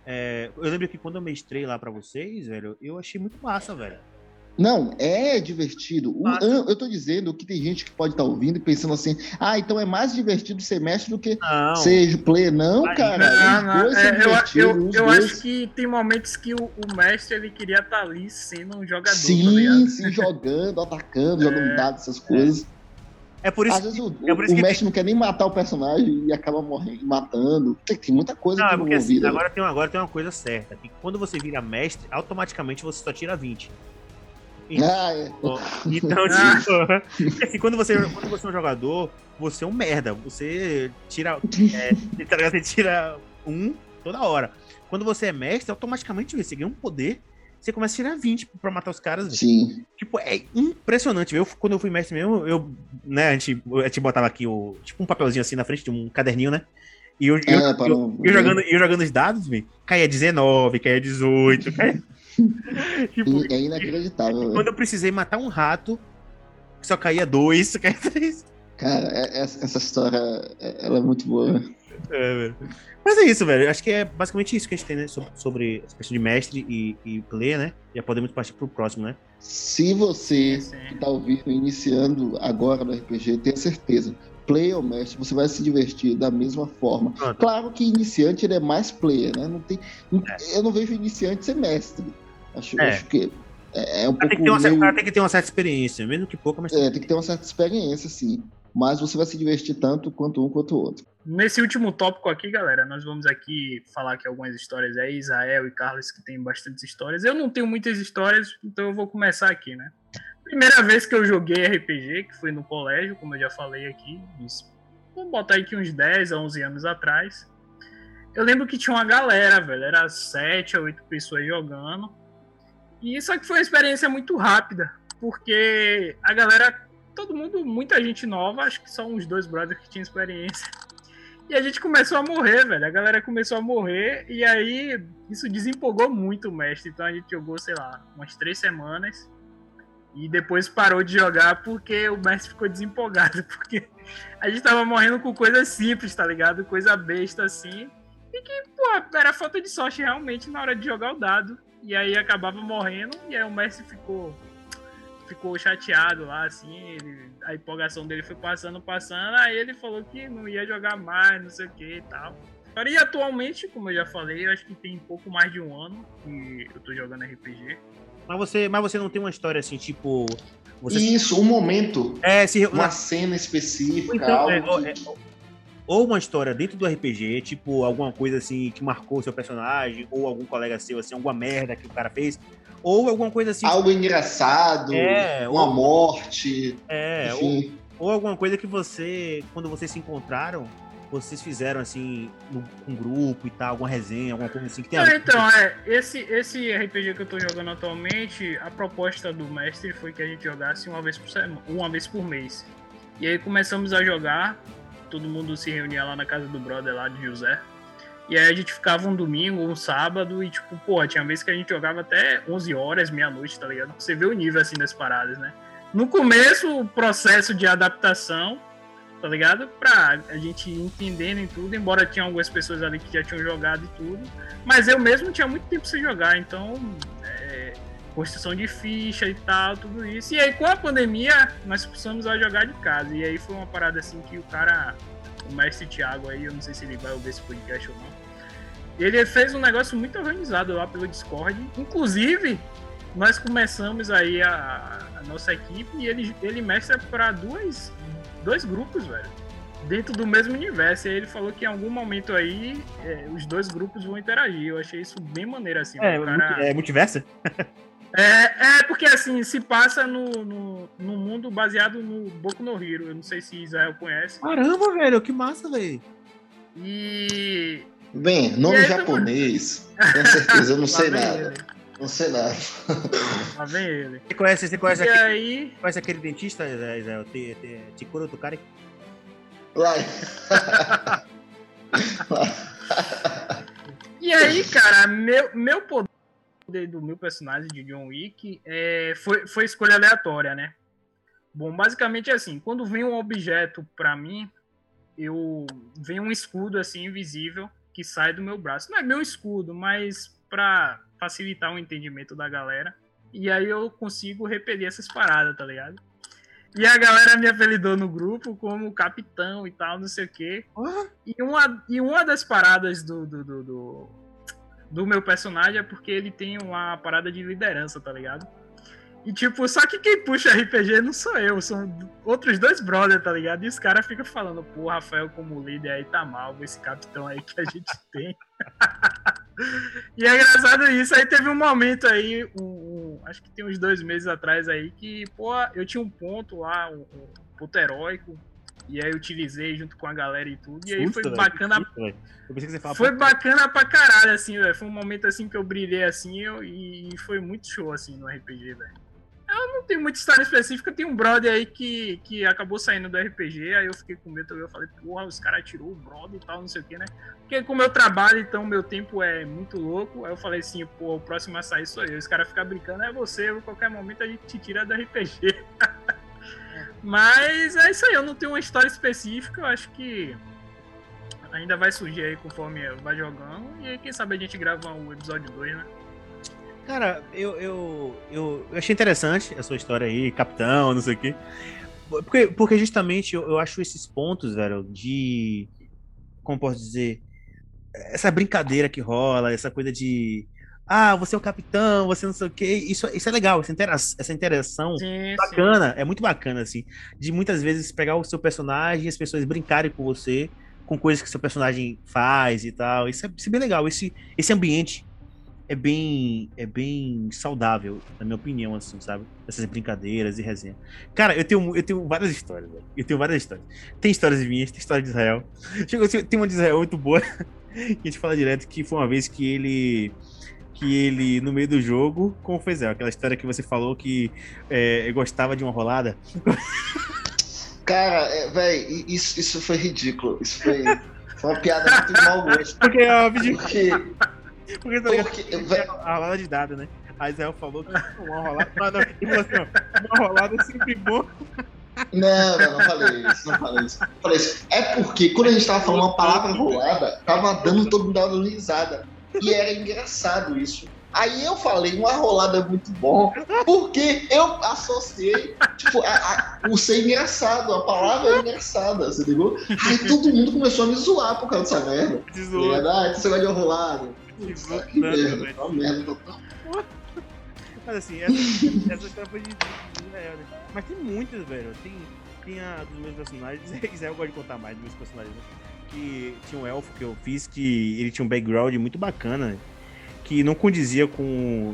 é, eu lembro que quando eu mestrei lá para vocês, velho, eu achei muito massa, velho. Não, é divertido. Eu, eu tô dizendo que tem gente que pode estar tá ouvindo e pensando assim, ah, então é mais divertido ser mestre do que não. ser player. Não, cara. Não, não. É, eu, eu, eu acho que tem momentos que o, o mestre ele queria estar tá ali sendo um jogador. Sim, tá sim, jogando, atacando, é, jogando dados, essas coisas. É por isso Às vezes o, é por isso o mestre tem... não quer nem matar o personagem e acaba morrendo, matando. Tem, tem muita coisa não, é porque, assim, agora, tem, agora tem uma coisa certa. Que quando você vira mestre, automaticamente você só tira 20. Ah, é. Então, tipo, assim, quando você, quando você é um jogador, você é um merda. Você tira. É, tá você tira um toda hora. Quando você é mestre, automaticamente você ganha um poder. Você começa a tirar 20 pra matar os caras. Sim. Tipo, é impressionante. Eu, quando eu fui mestre mesmo, eu, né, a gente, a gente botava aqui o. Tipo um papelzinho assim na frente de um caderninho, né? E eu, eu, é, eu, eu, jogando, eu jogando os dados, véio, caía 19, caía 18, caía. tipo, é inacreditável. Quando eu precisei matar um rato, só caía dois, só caía três. Cara, é, essa história ela é muito boa. É, velho. Mas é isso, velho. Acho que é basicamente isso que a gente tem, né? Sobre, sobre essa questão de mestre e, e player, né? Já podemos partir pro próximo, né? Se você que tá ouvindo, iniciando agora no RPG, tenha certeza. Player ou mestre, você vai se divertir da mesma forma. Pronto. Claro que iniciante ele é mais player, né? Não tem, é. Eu não vejo iniciante ser mestre. Acho, é. acho que é, é um pouco. Tem que, uma, meio... tem que ter uma certa experiência, mesmo que pouca, mas. É, tem que ter uma certa experiência, sim. Mas você vai se divertir tanto quanto um quanto o outro. Nesse último tópico aqui, galera, nós vamos aqui falar aqui algumas histórias aí, Israel e Carlos, que tem bastantes histórias. Eu não tenho muitas histórias, então eu vou começar aqui, né? Primeira vez que eu joguei RPG, que foi no colégio, como eu já falei aqui, uns, vamos botar aqui uns 10 a 11 anos atrás. Eu lembro que tinha uma galera, velho, era 7 a 8 pessoas jogando. E só que foi uma experiência muito rápida, porque a galera, todo mundo, muita gente nova, acho que só uns dois brothers que tinham experiência. E a gente começou a morrer, velho. A galera começou a morrer e aí isso desempolgou muito o mestre. Então a gente jogou, sei lá, umas três semanas. E depois parou de jogar porque o mestre ficou desempolgado. Porque a gente tava morrendo com coisas simples, tá ligado? Coisa besta assim. E que, pô, era falta de sorte realmente na hora de jogar o dado e aí acabava morrendo, e aí o Messi ficou ficou chateado lá, assim, ele, a empolgação dele foi passando, passando, aí ele falou que não ia jogar mais, não sei o que e tal. E atualmente, como eu já falei, eu acho que tem pouco mais de um ano que eu tô jogando RPG. Mas você, mas você não tem uma história assim, tipo. Você... Isso, um momento. É, se... uma cena específica. Então, algo é, é, ou uma história dentro do RPG, tipo alguma coisa assim que marcou seu personagem, ou algum colega seu, assim, alguma merda que o cara fez, ou alguma coisa assim. Algo engraçado, é, uma ou, morte. É, ou, ou, alguma coisa que você, quando vocês se encontraram, vocês fizeram assim, um grupo e tal, alguma resenha, alguma coisa assim que tem é, Então, é, esse, esse RPG que eu tô jogando atualmente, a proposta do mestre foi que a gente jogasse uma vez por semana, uma vez por mês. E aí começamos a jogar todo mundo se reunia lá na casa do brother lá de José. E aí a gente ficava um domingo, um sábado, e tipo, pô, tinha vezes que a gente jogava até 11 horas, meia-noite, tá ligado? Você vê o nível assim das paradas, né? No começo, o processo de adaptação, tá ligado? Pra a gente entendendo em tudo, embora tinha algumas pessoas ali que já tinham jogado e tudo. Mas eu mesmo tinha muito tempo sem jogar, então construção de ficha e tal, tudo isso. E aí, com a pandemia, nós precisamos a jogar de casa. E aí foi uma parada assim que o cara, o mestre Thiago aí, eu não sei se ele vai ouvir esse podcast ou não. Ele fez um negócio muito organizado lá pelo Discord. Inclusive, nós começamos aí a, a nossa equipe e ele, ele mestra para dois, dois grupos, velho. Dentro do mesmo universo. E aí ele falou que em algum momento aí é, os dois grupos vão interagir. Eu achei isso bem maneiro, assim. É, cara... é multiverso? É, é porque assim, se passa no, no, no, mundo baseado no Boku no Hero. Eu não sei se Israel conhece. Caramba, velho, que massa, velho. E. Bem, nome e japonês, com certeza, eu não sei nada. No Senado. Lá vem ele. Você conhece, você conhece, E aquele, aí, conhece aquele dentista, Te- Tikuro Tukari? Lá. E aí, cara, meu, meu poder do meu personagem de John Wick é, foi, foi escolha aleatória, né? Bom, basicamente é assim, quando vem um objeto pra mim, eu vem um escudo assim invisível que sai do meu braço. Não é meu escudo, mas pra facilitar o entendimento da galera. E aí eu consigo repelir essas paradas, tá ligado? E a galera me apelidou no grupo como capitão e tal, não sei o quê. E uma, e uma das paradas do, do, do, do, do meu personagem é porque ele tem uma parada de liderança, tá ligado? E tipo, só que quem puxa RPG não sou eu, são outros dois brothers, tá ligado? E os caras ficam falando, pô, Rafael como líder aí tá mal, esse capitão aí que a gente tem. e é engraçado isso, aí teve um momento aí, um, um- acho que tem uns dois meses atrás aí, que, pô, eu tinha um ponto lá, um, um ponto heróico, e aí eu utilizei junto com a galera e tudo, e aí foi velho, bacana falava. foi bacana pra caralho, assim, velho. Foi um momento assim que eu brilhei assim eu- e foi muito show, assim, no RPG, velho. Eu não tenho muita história específica, tem um brother aí que, que acabou saindo do RPG, aí eu fiquei com medo também, eu falei, porra, os caras tirou o brother e tal, não sei o que, né? Porque como eu trabalho, então meu tempo é muito louco, aí eu falei assim, pô, o próximo a sair sou eu. Os caras ficam brincando, é você, a qualquer momento a gente te tira do RPG. Mas é isso aí, eu não tenho uma história específica, eu acho que ainda vai surgir aí conforme vai jogando. E aí, quem sabe a gente grava o episódio 2, né? Cara, eu, eu, eu, eu achei interessante a sua história aí, capitão, não sei o quê. Porque, porque justamente eu, eu acho esses pontos, velho, de. Como posso dizer? Essa brincadeira que rola, essa coisa de. Ah, você é o capitão, você não sei o quê. Isso, isso é legal, essa, intera essa interação Sim, bacana, é muito bacana, assim. De muitas vezes pegar o seu personagem e as pessoas brincarem com você, com coisas que seu personagem faz e tal. Isso é, isso é bem legal. Esse, esse ambiente é bem, é bem saudável, na minha opinião, assim, sabe? Essas brincadeiras e resenha. Cara, eu tenho, eu tenho várias histórias, velho. Eu tenho várias histórias. Tem histórias minhas, tem história de Israel. Chegou, tem uma de Israel muito boa, que a gente fala direto, que foi uma vez que ele que ele, no meio do jogo, como foi Zé, aquela história que você falou que é, gostava de uma rolada. Cara, é, véi, isso, isso foi ridículo. Isso foi, foi uma piada muito de mau gosto. Porque é óbvio, Porque, porque tá ligado? porque véi, a rolada de dado, né? A Israel falou que uma rolada. Ah, não, falou assim, uma rolada é sempre boa. Não, não, não falei isso, não falei isso. Falei isso. É porque quando a gente tava falando uma palavra rolada, tava dando todo mundo dando risada. E era engraçado isso. Aí eu falei, uma rolada é muito bom, porque eu associei, tipo, a, a, o ser engraçado, a palavra é engraçada, você ligou? Aí todo mundo começou a me zoar por causa dessa merda. Tá Tesouro. ligado? Ah, esse negócio de rolada. Zoou que merda, uma merda total. Mas assim, essa, essa história foi de, de Israel, né? Mas tem muitas, velho. Tem, tem a dos meus personagens. Israel gosta de contar mais dos meus personagens, né? Que tinha um elfo que eu fiz que ele tinha um background muito bacana, que não condizia com,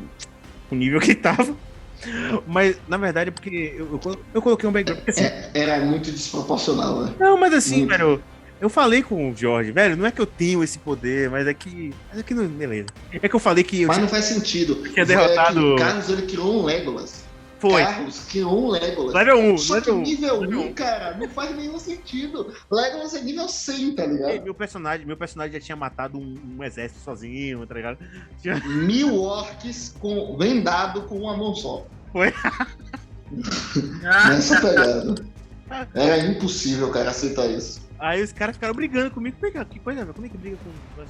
o nível que ele tava. Mas, na verdade, porque eu, eu, eu coloquei um background. assim, É, era muito desproporcional, né? Não, mas assim, Muito. velho, eu falei com o Jorge, velho, não é que eu tenho esse poder, mas é que. Mas é que não. Beleza. É que eu falei que eu Mas tinha, não faz sentido. tinha derrotado. É o Carlos ele criou um Legolas. Foi. Carlos criou um Legolas. Level 1, Só que level 1. nível level 1, cara, não faz nenhum sentido. Legolas é nível 100, tá ligado? Meu personagem, meu personagem já tinha matado um, um exército sozinho, tá ligado? Tinha- Mil orcs com, vendado com uma mão só. Ah, Nessa pegada. Era impossível, cara, aceitar isso. Aí os caras ficaram brigando comigo. Que, que coisa? Como é que briga com.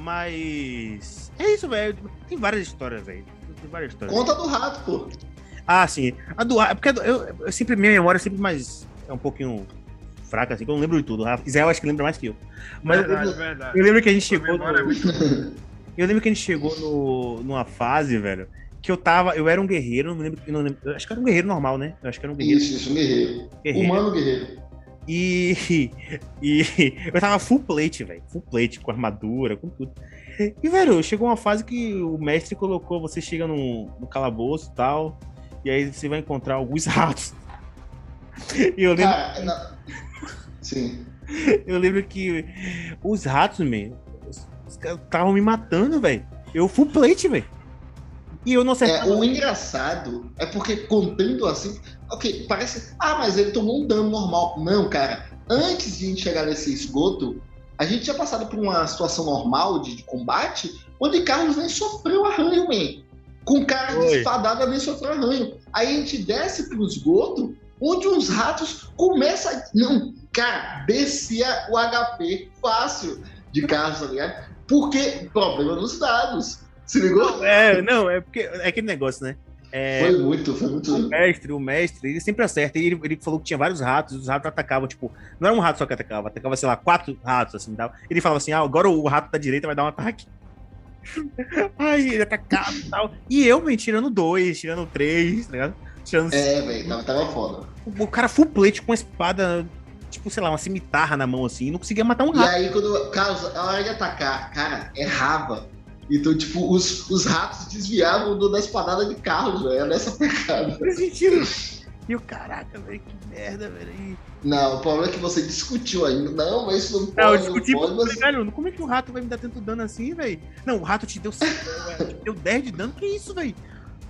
Mas. É isso, velho. Tem várias histórias, velho. Tem várias histórias. Conta do rato, pô. Ah, sim. A do é porque eu, eu sempre, minha memória é sempre mais. É um pouquinho fraca, assim, que eu não lembro de tudo. Israel acho que lembra mais que eu. Mas eu verdade, lembro, verdade. eu lembro que a gente chegou. memória é No, muito eu lembro que a gente chegou no, numa fase, velho, que eu tava. Eu era um guerreiro, não me lembro. eu não lembro- eu acho que era um guerreiro normal, né? Eu acho que era um guerreiro. Isso, isso, um guerreiro. guerreiro. Humano guerreiro. E, e eu tava full plate, velho. Full plate, com armadura, com tudo. E, velho, chegou uma fase que o mestre colocou, você chega no, no calabouço e tal, e aí você vai encontrar alguns ratos. E eu lembro, Cara, na- sim. eu lembro que os ratos, man, estavam me matando, velho. Eu full plate, velho. E eu não É, acertava. o engraçado é porque contando assim, ok, parece, ah, mas ele tomou um dano normal. Não, cara, antes de a gente chegar nesse esgoto, a gente tinha passado por uma situação normal de, de combate, onde Carlos nem sofreu arranho, man. Com cara de espadada nem sofreu arranho. Aí a gente desce pro esgoto, onde os ratos começam a... Não, cara, descia o HP fácil de Carlos, tá ligado? Porque problema nos dados. Se ligou? É, não, é porque é aquele negócio, né? É, Foi muito, foi muito. o mestre, o mestre, ele sempre acerta. Ele, ele falou que tinha vários ratos, os ratos atacavam, tipo, não era um rato só que atacava, atacava, sei lá, quatro ratos, assim, tal. Ele falava assim, ah, agora o rato da direita vai dar um ataque. Aí ele atacava e tal. E eu, me tirando dois, tirando três, tá ligado? Tirando É, velho, tava, tava foda. o cara full plate com uma espada, tipo, sei lá, uma cimitarra na mão, assim, e não conseguia matar um E rato. aí, quando. Carlos, a hora de atacar, cara, errava. Então, tipo, os, os ratos desviavam do, da espadada de Carlos, velho. É nessa pegada. Não faz sentido. E o caraca, velho, que merda, velho. E- Não, o problema é que você discutiu ainda. Não, mas isso não Não, pode, eu não, discuti pode. porque, Mas... velho, como é que o rato vai me dar tanto dano assim, velho? Não, o rato te deu 5, te deu 10 de dano, que isso, velho?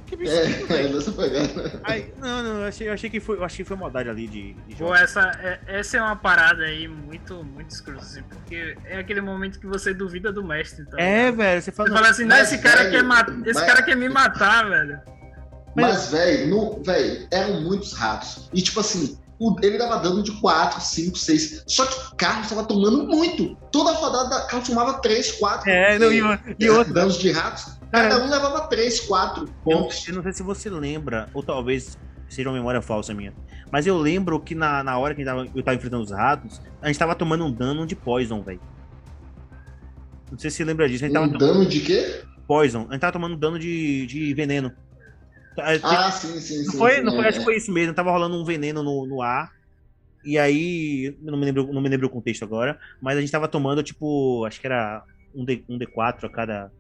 Que bicho, É, é velho? nessa pegada. Aí, não, não, eu achei, eu achei que foi, eu achei que foi maldade ali de, de Pô, essa, é- essa é uma parada aí muito, muito escrota, assim, porque é aquele momento que você duvida do mestre, tá É, ligado? velho, você fala. Você fala assim, não, esse cara, velho, quer matar, esse mas- cara quer me matar, velho. Mas, velho, no- velho, eram muitos ratos. E, tipo assim, ele dava dano de 4, 5, 6. Só que o Carlos tava tomando muito. Toda rodada, Carlos tomava 3, 4. É, não, e, e outra. danos de ratos. Cada um levava 3, 4 Eu, pontos. eu não sei se você lembra, ou talvez seja uma memória falsa minha. Mas eu lembro que na, na hora que tava, eu tava enfrentando os ratos, a gente tava tomando um dano de poison, velho. Não sei se você lembra disso. Um tomando dano de quê? poison. A gente tava tomando dano de, de veneno. A gente- Ah, sim, sim, não sim. foi, sim, não foi, é, acho que foi isso mesmo. Tava rolando um veneno no, no ar. E aí, não me lembro, não me lembro o contexto agora, mas a gente tava tomando, tipo, acho que era um, D, um D4 a cada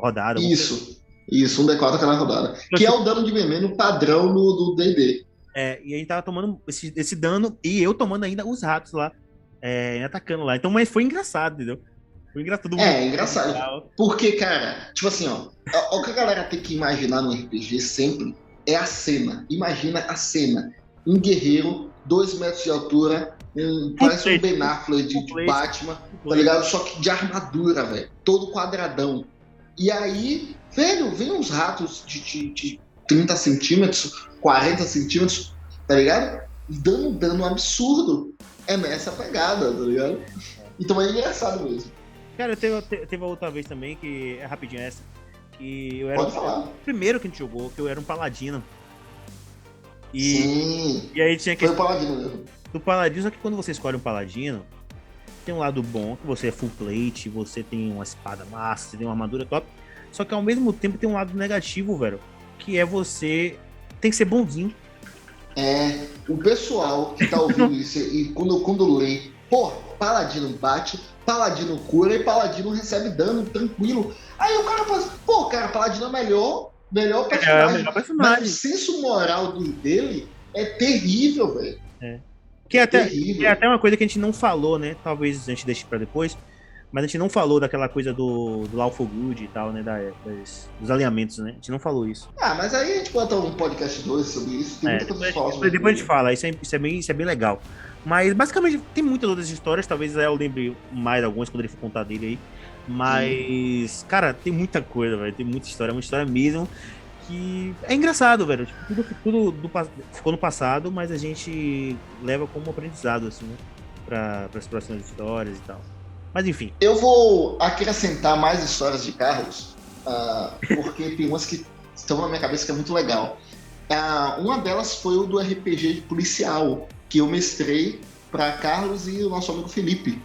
rodada. Isso. Isso, um D4 a cada rodada. Só Que é que- o dano de veneno padrão no, do DD. É, e a gente tava tomando esse, esse dano e eu tomando ainda os ratos lá, é, atacando lá. Então, mas foi engraçado, entendeu? Foi engraçado. todo mundo- É, engraçado. Porque, cara, tipo assim, ó, o que a galera tem que imaginar no RPG sempre é a cena. Imagina a cena. Um guerreiro, dois metros de altura, um, parece um Ben Affleck de, de. Batman, tá ligado? Só que de armadura, velho. Todo quadradão. E aí, velho, vem uns ratos de, de, de 30 centímetros, 40 centímetros, tá ligado? Dando um dano absurdo. É nessa pegada, tá ligado? Então é engraçado mesmo. Cara, teve, te- teve outra vez também, que é rapidinho essa, que eu era Pode o falar. primeiro que a gente jogou, que eu era um paladino. E, Sim. e aí tinha que Foi o Paladino mesmo. do paladino, só que quando você escolhe um paladino, tem um lado bom, que você é full plate, você tem uma espada massa, você tem uma armadura top. Só que ao mesmo tempo tem um lado negativo, velho, que é você tem que ser bonzinho. É, o pessoal que tá ouvindo isso e quando, quando lê, pô, Paladino bate, Paladino cura e Paladino recebe dano tranquilo. Aí o cara fala, pô, cara, Paladino é melhor, melhor É personagem. melhor Mas o personagem. senso moral dele é terrível, velho. Que é até, terrível. que é até uma coisa que a gente não falou, né? Talvez a gente deixe pra depois. Mas a gente não falou daquela coisa do, do Lawful Good e tal, né? Da, das- dos alinhamentos, né? A gente não falou isso. Ah, mas aí a gente bota um podcast 2 sobre isso, tem É, muita coisa pra falar depois, a gente fala, isso é, isso, é bem, isso é bem legal. Mas basicamente tem muitas outras histórias, talvez eu lembre mais algumas quando ele for contar dele aí. Mas, cara, tem muita coisa, velho. Tem muita história, muita história mesmo. Que é engraçado, velho. Tipo, tudo tudo do ficou no passado, mas a gente leva como aprendizado, assim, né? Pra, as próximas histórias e tal. Mas enfim. Eu vou acrescentar mais histórias de Carlos, ah, porque tem umas que estão na minha cabeça que é muito legal. Ah, uma delas foi o do RPG policial, que eu mestrei para Carlos e o nosso amigo Felipe.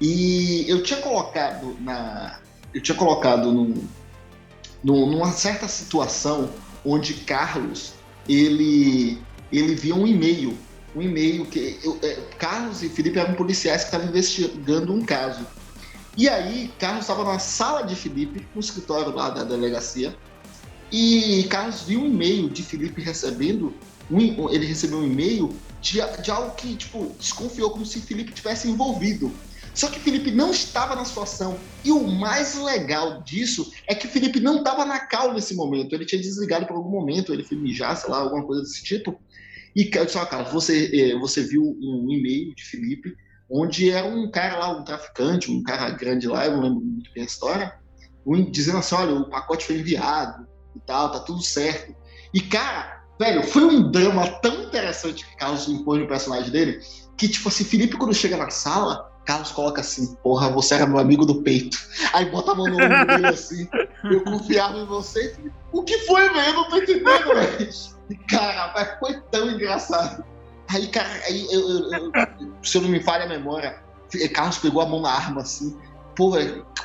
E eu tinha colocado na. Eu tinha colocado num, num- numa certa situação onde Carlos ele, ele via um e-mail. Um e-mail que. eu- é, Carlos e Felipe eram policiais que estavam investigando um caso. E aí, Carlos estava na sala de Felipe, no escritório lá da delegacia, e Carlos viu um e-mail de Felipe recebendo. Um ele recebeu um e-mail de, de algo que, tipo, desconfiou como se Felipe tivesse envolvido. Só que Felipe não estava na situação. E o mais legal disso é que Felipe não estava na cal nesse momento. Ele tinha desligado por algum momento, ele foi mijar, sei lá, alguma coisa desse tipo. E eu disse, ó, cara, você, é, você viu um e-mail de Felipe, onde era um cara lá, um traficante, um cara grande lá, eu não lembro muito bem a história, dizendo assim, olha, o pacote foi enviado e tal, tá tudo certo. E, cara, velho, foi um drama tão interessante que Carlos impôs no personagem dele, que, tipo assim, Felipe, quando chega na sala, Carlos coloca assim, porra, você era meu amigo do peito. Aí bota a mão no ombro dele assim, eu confiava em você. O que foi, velho? Eu não tô entendendo, velho. Cara, foi tão engraçado. Aí, cara, aí, eu, eu, eu, se eu não me falha a memória, Carlos pegou a mão na arma assim. Porra,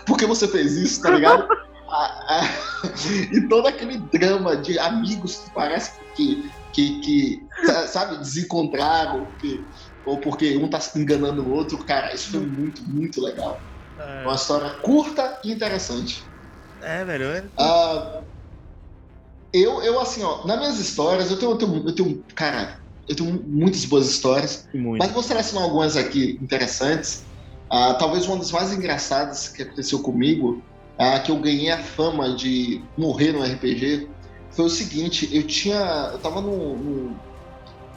por que você fez isso, tá ligado? e todo aquele drama de amigos que parece que, que, que sabe, desencontraram, que ou porque um tá se enganando o outro, cara, isso foi muito, muito legal. É. Uma história curta e interessante. É, velho. É... Uh, eu, eu, assim, ó, nas minhas histórias, eu tenho, eu tenho, eu tenho cara, eu tenho muitas boas histórias, muito. mas vou selecionar algumas aqui interessantes. Uh, talvez uma das mais engraçadas que aconteceu comigo, uh, que eu ganhei a fama de morrer no RPG, foi o seguinte: eu tinha, eu tava num,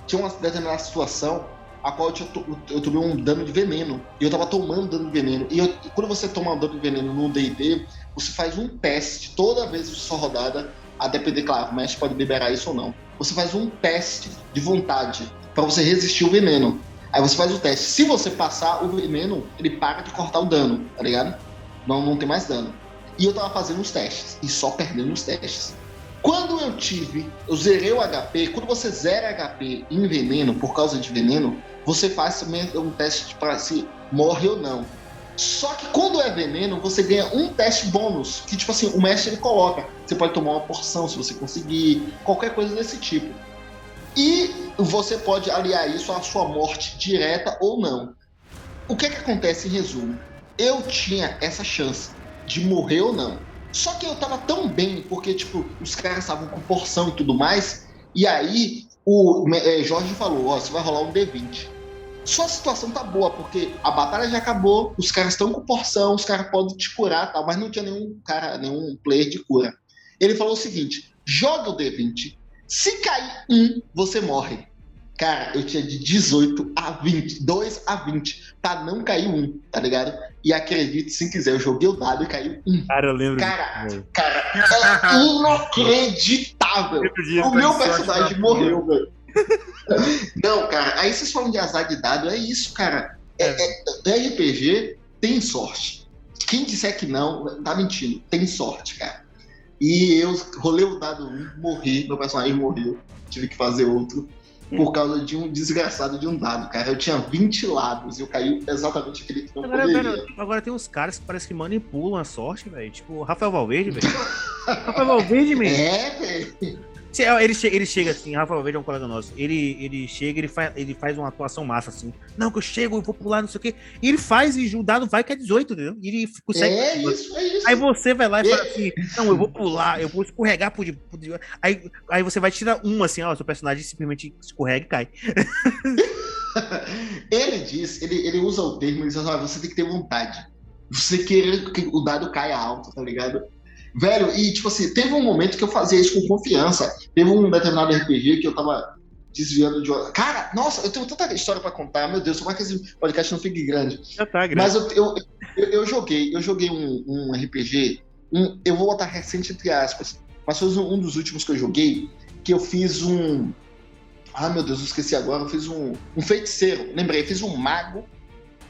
tinha uma determinada situação a qual eu, eu, tomei um dano de veneno. E eu tava tomando dano de veneno. E, eu, quando você toma um dano de veneno no DD, você faz um teste toda vez que sua rodada, a depender, claro, o mestre pode liberar isso ou não. Você faz um teste de vontade para você resistir o veneno. Aí você faz o teste. Se você passar o veneno, ele para de cortar o dano, tá ligado? Não, não tem mais dano. E eu tava fazendo os testes e só perdendo os testes. Quando eu tive, eu zerei o HP. Quando você zera HP em veneno, por causa de veneno, você faz um teste para se morre ou não. Só que quando é veneno, você ganha um teste bônus, que tipo assim, o mestre ele coloca. Você pode tomar uma porção se você conseguir, qualquer coisa desse tipo. E você pode aliar isso à sua morte direta ou não. O que é que acontece em resumo? Eu tinha essa chance de morrer ou não. Só que eu tava tão bem, porque, tipo, os caras estavam com porção e tudo mais. E aí, o é, Jorge falou: Ó, você vai rolar um D20. Sua situação tá boa, porque a batalha já acabou, os caras estão com porção, os caras podem te curar tal, mas não tinha nenhum cara, nenhum player de cura. Ele falou o seguinte: joga o D20. Se cair um, você morre. Cara, eu tinha de 18 a 20, 2 a 20, pra não cair um, tá ligado? E acredite se quiser, eu joguei o dado e caiu um. Cara, eu lembro. Cara, disso. cara, é inacreditável. O meu personagem morreu, velho. Não, cara, aí vocês falam de azar de dado, é isso, cara. É, é, é RPG tem sorte. Quem disser que não, tá mentindo. Tem sorte, cara. E eu rolei o dado 1, morri, meu personagem morreu. Tive que fazer outro por causa de um desgraçado de um dado, cara. Eu tinha 20 lados e eu caí exatamente aquele que não agora, poderia. agora tem uns caras que parece que manipulam a sorte, velho. Tipo, Rafael Valverde, velho. Rafael Valverde, velho. É, velho. Ele chega, ele chega assim, Rafa Valverde é um colega nosso. Ele, ele chega, ele faz, ele faz uma atuação massa assim. Não, que eu chego, eu vou pular, não sei o quê. E ele faz e o dado vai que é 18, entendeu? E ele consegue. É isso, é isso. Aí você vai lá e fala assim: Não, eu vou pular, eu vou escorregar por. por aí, aí você vai tirar um assim, ó, seu personagem simplesmente escorrega e cai. ele diz, ele, ele usa o termo, ele diz assim, você tem que ter vontade. Você querer que o dado caia alto, tá ligado? Velho, e tipo assim, teve um momento que eu fazia isso com confiança. Teve um determinado RPG que eu tava desviando de. Cara, nossa, eu tenho tanta história para contar, meu Deus, como é que esse podcast não fique grande? Já tá grande. Mas eu, eu, eu, eu joguei, eu joguei um, um RPG, um, eu vou botar recente entre aspas, mas foi um, um dos últimos que eu joguei, que eu fiz um. Ah, meu Deus, eu esqueci agora. Eu fiz um, um feiticeiro. Lembrei, fiz um mago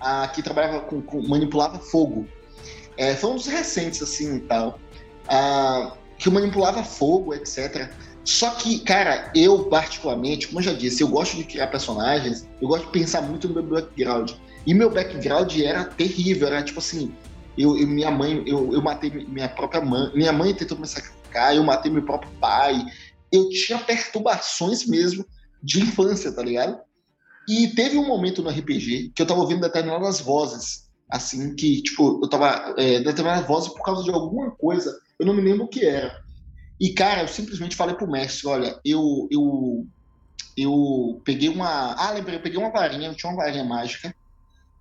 ah, que trabalhava com, com manipulava fogo. É, foi um dos recentes, assim e tal que manipulava fogo, etc. Só que, cara, eu particularmente, como eu já disse, eu gosto de criar personagens, eu gosto de pensar muito no meu background. E meu background era terrível, era tipo assim, eu, eu minha mãe, eu, eu matei minha própria mãe, minha mãe tentou me sacrificar, eu matei meu próprio pai. Eu tinha perturbações mesmo de infância, tá ligado? E teve um momento no RPG que eu tava ouvindo determinadas vozes, assim, que, tipo, eu tava é, vozes por causa de alguma coisa eu não me lembro o que era. E, cara, eu simplesmente falei pro mestre, olha, eu, eu, eu peguei uma... Ah, lembrei, eu peguei uma varinha, eu tinha uma varinha mágica,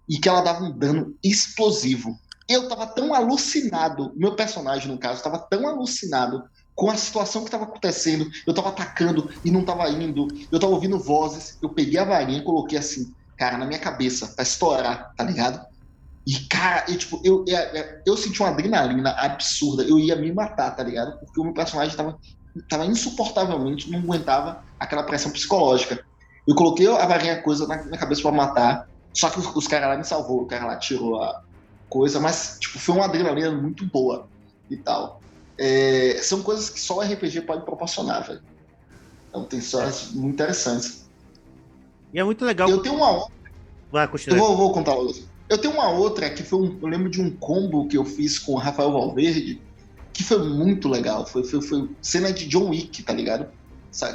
e que ela dava um dano explosivo. Eu tava tão alucinado, meu personagem, no caso, tava tão alucinado com a situação que tava acontecendo. Eu tava atacando e não tava indo. Eu tava ouvindo vozes. Eu peguei a varinha e coloquei assim, cara, na minha cabeça, pra estourar, tá ligado? E, cara, eu, tipo, eu, eu, eu senti uma adrenalina absurda. Eu ia me matar, tá ligado? Porque o meu personagem tava, tava insuportavelmente, não aguentava aquela pressão psicológica. Eu coloquei a varinha coisa na minha cabeça pra matar. Só que os, os caras lá me salvou. O cara lá tirou a, coisa, mas tipo, foi uma adrenalina muito boa e tal. É, são coisas que só o RPG pode proporcionar, velho. Então tem histórias muito interessantes. E é muito legal. Eu tenho uma. Vai, continua. Eu vou, vou contar outra. Eu tenho uma outra que foi um. Eu lembro de um combo que eu fiz com o Rafael Valverde, que foi muito legal. Foi, foi, foi cena de John Wick, tá ligado?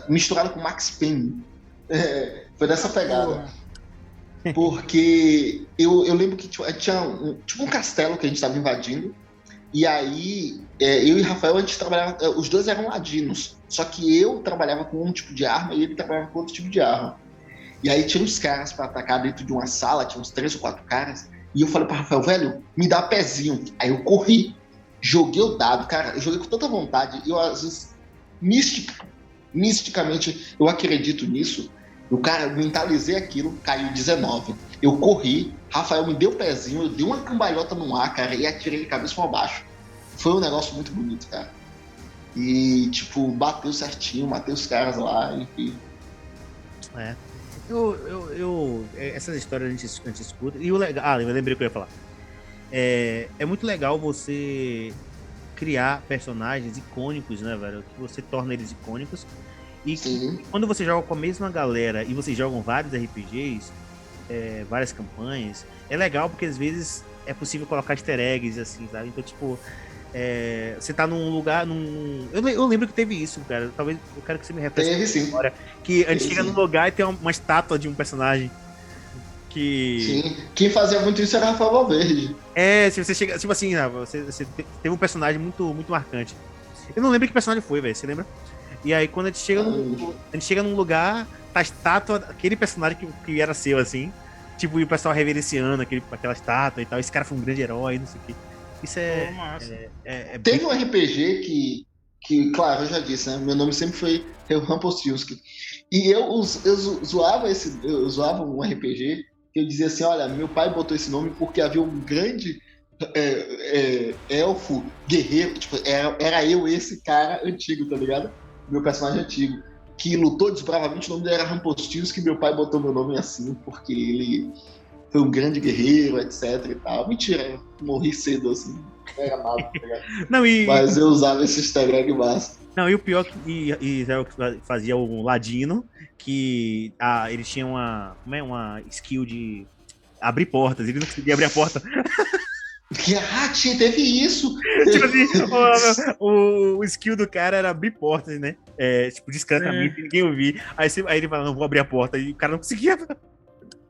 Misturado com Max Payne. É, foi dessa pegada. Porque eu, eu lembro que tinha um, tipo um castelo que a gente estava invadindo. E aí, é, eu e Rafael, a gente trabalhava. É, os dois eram ladinos. Só que eu trabalhava com um tipo de arma e ele trabalhava com outro tipo de arma. E aí tinha uns caras para atacar dentro de uma sala, tinha uns três ou quatro caras. E eu falei para Rafael, velho, me dá pezinho. Aí eu corri, joguei o dado, cara, eu joguei com tanta vontade. E eu, às vezes, mistic, misticamente, eu acredito nisso. O cara, eu mentalizei aquilo, caiu 19. Eu corri, Rafael me deu pezinho, eu dei uma cambalhota no ar, cara, e atirei de cabeça para baixo. Foi um negócio muito bonito, cara. E, tipo, bateu certinho, matei os caras lá, enfim. É. Eu, eu, eu, essas histórias a gente, a gente escuta. E o legal. Ah, eu lembrei o que eu ia falar. É, é muito legal você criar personagens icônicos, né, velho? Que você torna eles icônicos e quando você joga com a mesma galera e vocês jogam vários RPGs, é, várias campanhas, é legal porque às vezes é possível colocar easter eggs, assim, sabe? Então, tipo, é, você tá num lugar, num. Eu, eu, lembro que teve isso, cara. Talvez eu quero que você me refresque teve, sim. agora. Que a gente chega num lugar e tem uma, uma, estátua de um personagem. Que. Sim. Quem fazia muito isso era Rafael Valverde. É, se você chega. Tipo assim, você, você teve um personagem muito, muito marcante. Eu não lembro que personagem foi, velho. Você lembra? E aí quando a gente chega, num, a gente chega num lugar, tá a estátua, aquele personagem que, que era seu, assim. Tipo, e o pessoal reverenciando aquele, aquela estátua e tal. Esse cara foi um grande herói, não sei o quê. Isso é. Oh, é, é, é Teve bem... um RPG que, que, claro, eu já disse, né? Meu nome sempre foi Rampolstilski. E eu, eu zoava esse. Eu zoava um RPG que eu dizia assim: olha, meu pai botou esse nome porque havia um grande é, é, elfo guerreiro. Tipo, era, era eu esse cara antigo, tá ligado? meu personagem antigo, que lutou desbravamente, o nome dele era Rampostinhos, que meu pai botou meu nome assim, porque ele foi um grande guerreiro, etc e tal. Mentira, eu morri cedo, assim, não era nada, tá não, e... Mas eu usava esse easter egg massa. Não, e o pior que e, e fazia o Ladino, que ah, ele tinha uma, como é, uma skill de abrir portas, ele não conseguia abrir a porta. Que, ah, tinha, teve isso. tipo assim, o, o, skill do cara era abrir portas, né? É, tipo, discretamente, é. ninguém ouvir. Aí, aí ele fala, não, vou abrir a porta. E o cara não conseguia.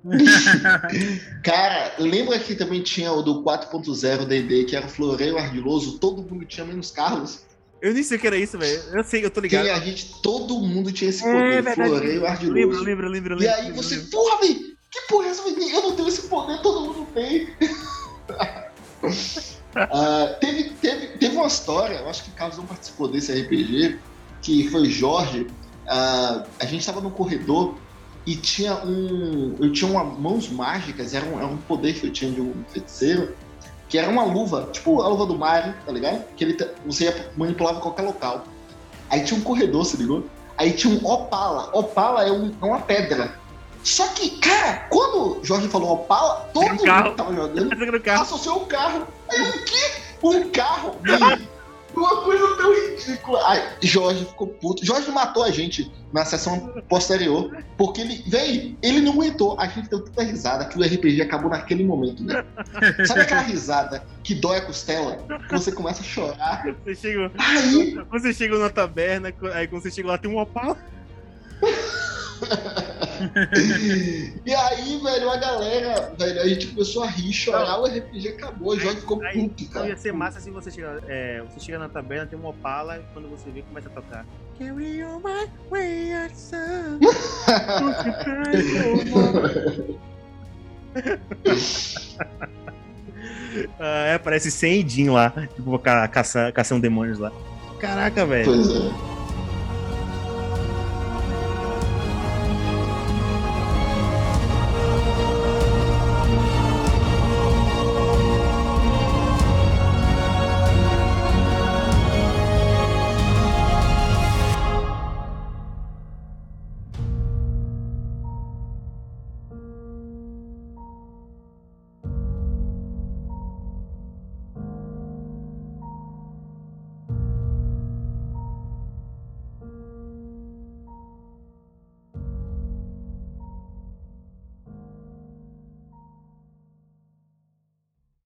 cara, lembra que também tinha o do 4.0 DD, que era o Floreio Ardiloso? Todo mundo tinha, menos Carlos. Eu nem sei o que era isso, velho. Eu sei, eu tô ligado. Que a gente, todo mundo tinha esse poder, é, Floreio Ardiloso. Lembro, lembro, lembro. E aí você, porra, velho, que porra é essa? Eu não tenho esse poder, todo mundo tem. uh, teve, teve, teve uma história, eu acho que o Carlos não participou desse RPG, que foi Jorge. Uh, a gente estava no corredor e tinha um. Eu tinha uma mãos mágicas, era um, era um poder que eu tinha de um feiticeiro, que era uma luva, tipo a luva do Mario, tá ligado? Que ele, você manipulava qualquer local. Aí tinha um corredor, se ligou? Aí tinha um Opala. Opala é, um, é uma pedra. Só que, cara, quando o Jorge falou Opala, todo mundo carro. tava jogando associou o carro. Aí o quê? Um carro? Uma coisa tão ridícula. Aí, Jorge ficou puto. Jorge matou a gente na sessão posterior, porque ele, véi, ele não aguentou. A gente deu tanta risada que o RPG acabou naquele momento, né? Sabe aquela risada que dói a costela? Que você começa a chorar. Você chegou, aí, você chegou na taberna, aí quando você chegou lá tem um opala. e aí, velho, a galera, velho, a gente começou a rir, chorar, o RPG acabou, o jogo ficou aí, puto, cara. Ia ser massa se você chegar, é, você chega na taberna, tem uma opala, e quando você vê, começa a tocar. Carry on my way ah, é, parece sem Edin lá, tipo, ca caça, caçando demônios lá. Caraca, velho. Pois é.